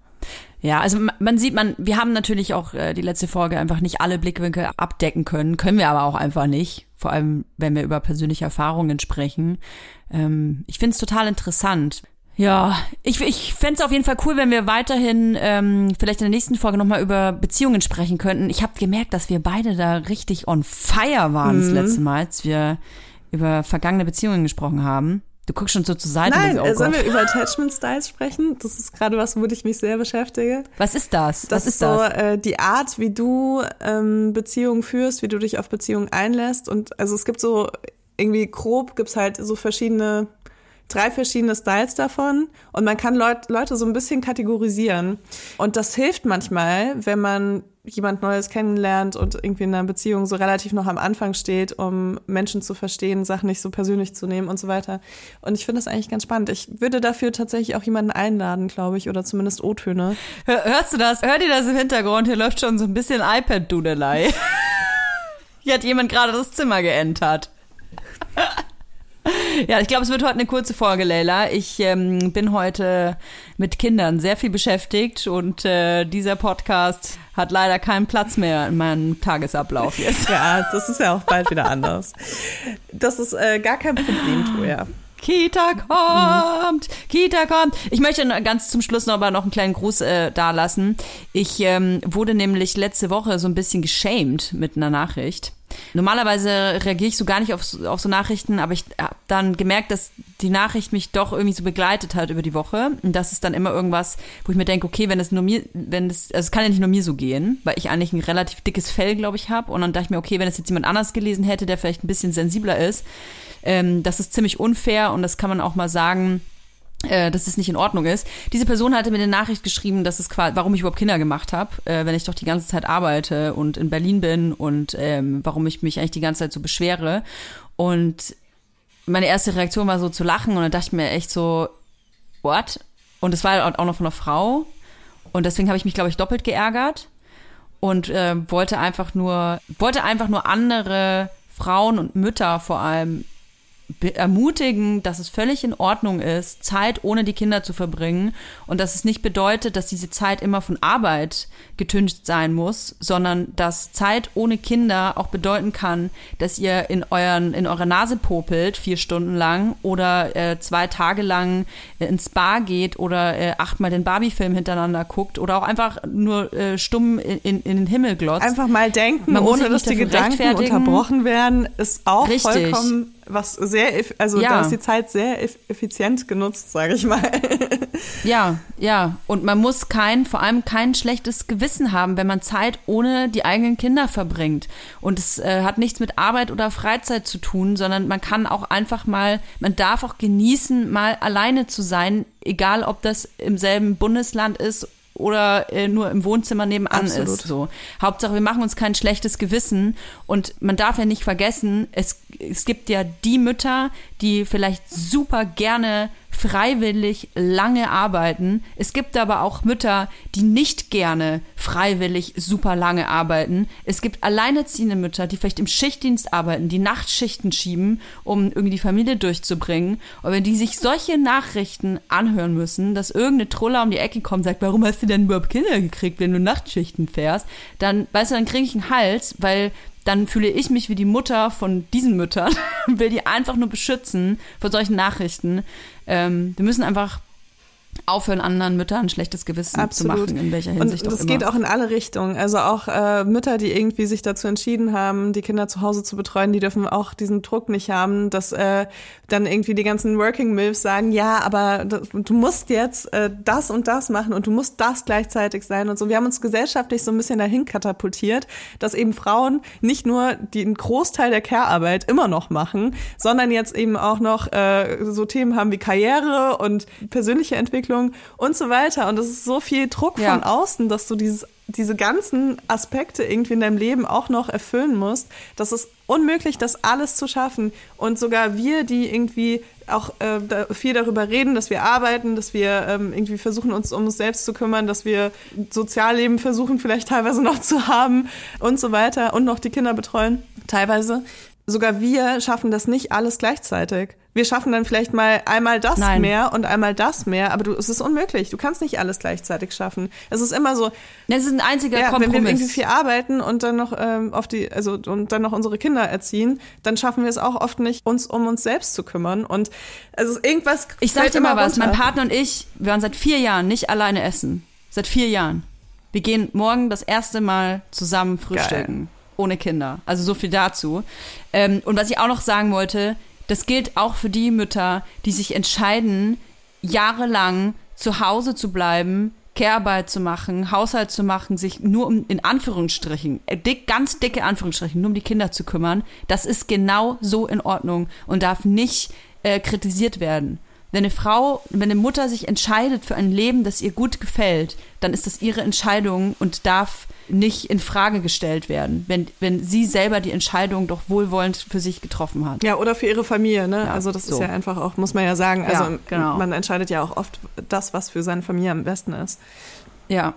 B: Ja, also ma- man sieht, man, wir haben natürlich auch äh, die letzte Folge einfach nicht alle Blickwinkel abdecken können, können wir aber auch einfach nicht. Vor allem, wenn wir über persönliche Erfahrungen sprechen. Ähm, ich finde es total interessant. Ja, ich, ich fände es auf jeden Fall cool, wenn wir weiterhin ähm, vielleicht in der nächsten Folge nochmal über Beziehungen sprechen könnten. Ich habe gemerkt, dass wir beide da richtig on fire waren das letzte Mal, als wir über vergangene Beziehungen gesprochen haben. Du guckst schon so zur Seite. und
A: Nein,
B: denkst,
A: äh,
B: oh
A: sollen
B: Gott.
A: wir über *laughs* Attachment Styles sprechen? Das ist gerade was, womit ich mich sehr beschäftige.
B: Was ist das?
A: Das
B: Was
A: ist
B: ist
A: so
B: das?
A: äh, die Art, wie du ähm, Beziehungen führst, wie du dich auf Beziehungen einlässt. Und also es gibt so irgendwie grob gibt's halt so verschiedene, drei verschiedene Styles davon. Und man kann Leut, Leute so ein bisschen kategorisieren. Und das hilft manchmal, wenn man jemand Neues kennenlernt und irgendwie in einer Beziehung so relativ noch am Anfang steht, um Menschen zu verstehen, Sachen nicht so persönlich zu nehmen und so weiter. Und ich finde das eigentlich ganz spannend. Ich würde dafür tatsächlich auch jemanden einladen, glaube ich, oder zumindest O-Töne.
B: Hör, hörst du das? Hört ihr das im Hintergrund? Hier läuft schon so ein bisschen iPad-Dudelei. *laughs* Hier hat jemand gerade das Zimmer geentert. *laughs* Ja, ich glaube, es wird heute eine kurze Folge, Leila. Ich ähm, bin heute mit Kindern sehr viel beschäftigt und äh, dieser Podcast hat leider keinen Platz mehr in meinem Tagesablauf jetzt.
A: Ja, das ist ja auch bald wieder anders. Das ist äh, gar kein Problem, Toja.
B: Kita kommt, Kita kommt. Ich möchte ganz zum Schluss noch aber noch einen kleinen Gruß äh, da lassen. Ich ähm, wurde nämlich letzte Woche so ein bisschen geschämt mit einer Nachricht. Normalerweise reagiere ich so gar nicht auf, so- auf so Nachrichten, aber ich habe dann gemerkt, dass die Nachricht mich doch irgendwie so begleitet hat über die Woche. Und das ist dann immer irgendwas, wo ich mir denke, okay, wenn es nur mir, wenn es, also es kann ja nicht nur mir so gehen, weil ich eigentlich ein relativ dickes Fell, glaube ich, habe. Und dann dachte ich mir, okay, wenn es jetzt jemand anders gelesen hätte, der vielleicht ein bisschen sensibler ist, ähm, das ist ziemlich unfair und das kann man auch mal sagen, dass es nicht in Ordnung ist. Diese Person hatte mir eine Nachricht geschrieben, dass es quasi, warum ich überhaupt Kinder gemacht habe, äh, wenn ich doch die ganze Zeit arbeite und in Berlin bin und ähm, warum ich mich eigentlich die ganze Zeit so beschwere. Und meine erste Reaktion war so zu lachen und dann dachte ich mir echt so, what? Und es war auch noch von einer Frau und deswegen habe ich mich, glaube ich, doppelt geärgert und äh, wollte einfach nur, wollte einfach nur andere Frauen und Mütter vor allem ermutigen, dass es völlig in Ordnung ist, Zeit ohne die Kinder zu verbringen und dass es nicht bedeutet, dass diese Zeit immer von Arbeit getüncht sein muss, sondern dass Zeit ohne Kinder auch bedeuten kann, dass ihr in euren in eurer Nase popelt vier Stunden lang oder äh, zwei Tage lang ins Spa geht oder äh, achtmal den Barbie-Film hintereinander guckt oder auch einfach nur äh, stumm in, in, in den Himmel glotzt.
A: Einfach mal denken,
B: Man
A: ohne dass die Gedanken unterbrochen werden, ist auch
B: Richtig.
A: vollkommen was sehr, also
B: Ja.
A: da ist die Zeit sehr eff effizient genutzt, sage ich mal. *laughs*
B: Ja, ja. Und man muss kein, vor allem kein schlechtes Gewissen haben, wenn man Zeit ohne die eigenen Kinder verbringt. Und es äh, hat nichts mit Arbeit oder Freizeit zu tun, sondern man kann auch einfach mal, man darf auch genießen, mal alleine zu sein, egal ob das im selben Bundesland ist oder äh, nur im Wohnzimmer nebenan
A: Absolut.
B: ist. So. Hauptsache, wir machen uns kein schlechtes Gewissen. Und man darf ja nicht vergessen, es, es gibt ja die Mütter, die vielleicht super gerne freiwillig lange arbeiten. Es gibt aber auch Mütter, die nicht gerne freiwillig super lange arbeiten. Es gibt alleinerziehende Mütter, die vielleicht im Schichtdienst arbeiten, die Nachtschichten schieben, um irgendwie die Familie durchzubringen. Und wenn die sich solche Nachrichten anhören müssen, dass irgendeine Troller um die Ecke kommt und sagt, warum hast du denn überhaupt Kinder gekriegt, wenn du Nachtschichten fährst, dann, weißt du, dann kriege ich einen Hals, weil dann fühle ich mich wie die Mutter von diesen Müttern, *laughs* will die einfach nur beschützen vor solchen Nachrichten. Ähm, wir müssen einfach aufhören, anderen Müttern ein schlechtes Gewissen
A: Absolut.
B: zu machen, in welcher Hinsicht
A: Und das
B: auch
A: geht
B: immer.
A: auch in alle Richtungen. Also auch äh, Mütter, die irgendwie sich dazu entschieden haben, die Kinder zu Hause zu betreuen, die dürfen auch diesen Druck nicht haben, dass äh, dann irgendwie die ganzen Working Milfs sagen, ja, aber du du musst jetzt äh, das und das machen und du musst das gleichzeitig sein und so. Wir haben uns gesellschaftlich so ein bisschen dahin katapultiert, dass eben Frauen nicht nur den Großteil der Care-Arbeit immer noch machen, sondern jetzt eben auch noch äh, so Themen haben wie Karriere und persönliche Entwicklung und so weiter. Und das ist so viel Druck
B: Ja.
A: von außen, dass du dieses, diese ganzen Aspekte irgendwie in deinem Leben auch noch erfüllen musst. Das ist unmöglich, das alles zu schaffen. Und sogar wir, die irgendwie auch äh, da viel darüber reden, dass wir arbeiten, dass wir ähm, irgendwie versuchen, uns um uns selbst zu kümmern, dass wir Sozialleben versuchen, vielleicht teilweise noch zu haben und so weiter und noch die Kinder betreuen, teilweise. Sogar wir schaffen das nicht alles gleichzeitig. Wir schaffen dann vielleicht mal einmal das
B: Nein.
A: mehr und einmal das mehr, aber du, es ist unmöglich. Du kannst nicht alles gleichzeitig schaffen. Es ist immer so,
B: Das ist ein einziger
A: ja, wenn wir
B: Kompromiss.
A: irgendwie viel arbeiten und dann noch ähm, auf die, also und dann noch unsere Kinder erziehen, dann schaffen wir es auch oft nicht, uns um uns selbst zu kümmern. Und also irgendwas.
B: Ich sag dir mal
A: immer
B: was, mein
A: runter.
B: Partner und ich, wir waren seit vier Jahren nicht alleine essen. Seit vier Jahren. Wir gehen morgen das erste Mal zusammen frühstücken. Ohne Kinder. Also so viel dazu. Ähm, und was ich auch noch sagen wollte, das gilt auch für die Mütter, die sich entscheiden, jahrelang zu Hause zu bleiben, Care-Arbeit zu machen, Haushalt zu machen, sich nur um, in Anführungsstrichen, äh, dick, ganz dicke Anführungsstrichen, nur um die Kinder zu kümmern. Das ist genau so in Ordnung und darf nicht äh, kritisiert werden. Wenn eine Frau, wenn eine Mutter sich entscheidet für ein Leben, das ihr gut gefällt, dann ist das ihre Entscheidung und darf nicht in Frage gestellt werden, wenn, wenn sie selber die Entscheidung doch wohlwollend für sich getroffen hat.
A: Ja, oder für ihre Familie, ne?
B: Ja,
A: also das
B: so.
A: ist ja einfach auch, muss man ja sagen. Also
B: Ja, genau.
A: man entscheidet ja auch oft das, was für seine Familie am besten ist.
B: Ja.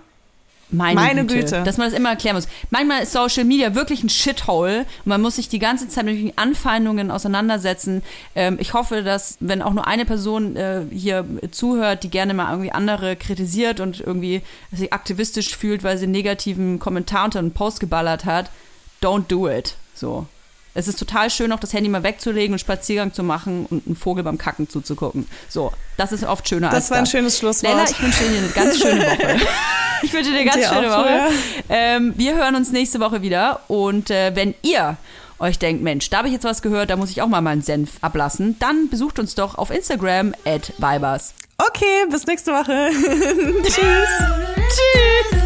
B: Meine,
A: Meine
B: Güte.
A: Güte.
B: Dass man das immer erklären muss. Manchmal ist Social Media wirklich ein Shithole und man muss sich die ganze Zeit mit irgendwelchen Anfeindungen auseinandersetzen. Ähm, ich hoffe, dass, wenn auch nur eine Person äh, hier zuhört, die gerne mal irgendwie andere kritisiert und irgendwie sich aktivistisch fühlt, weil sie einen negativen Kommentar unter einen Post geballert hat, don't do it. So. Es ist total schön, auch das Handy mal wegzulegen und Spaziergang zu machen und einen Vogel beim Kacken zuzugucken. So, das ist oft schöner als
A: Das war ein
B: das.
A: schönes Schlusswort.
B: Lella, ich wünsche dir eine ganz *laughs* schöne Woche. Ich wünsche dir eine ganz
A: Dir auch,
B: schöne Woche.
A: Julia.
B: Ähm, wir hören uns nächste Woche wieder. Und äh, wenn ihr euch denkt, Mensch, da habe ich jetzt was gehört, da muss ich auch mal meinen Senf ablassen, dann besucht uns doch auf Instagram at Vibers.
A: Okay, bis nächste Woche. *laughs* Tschüss.
D: Tschüss.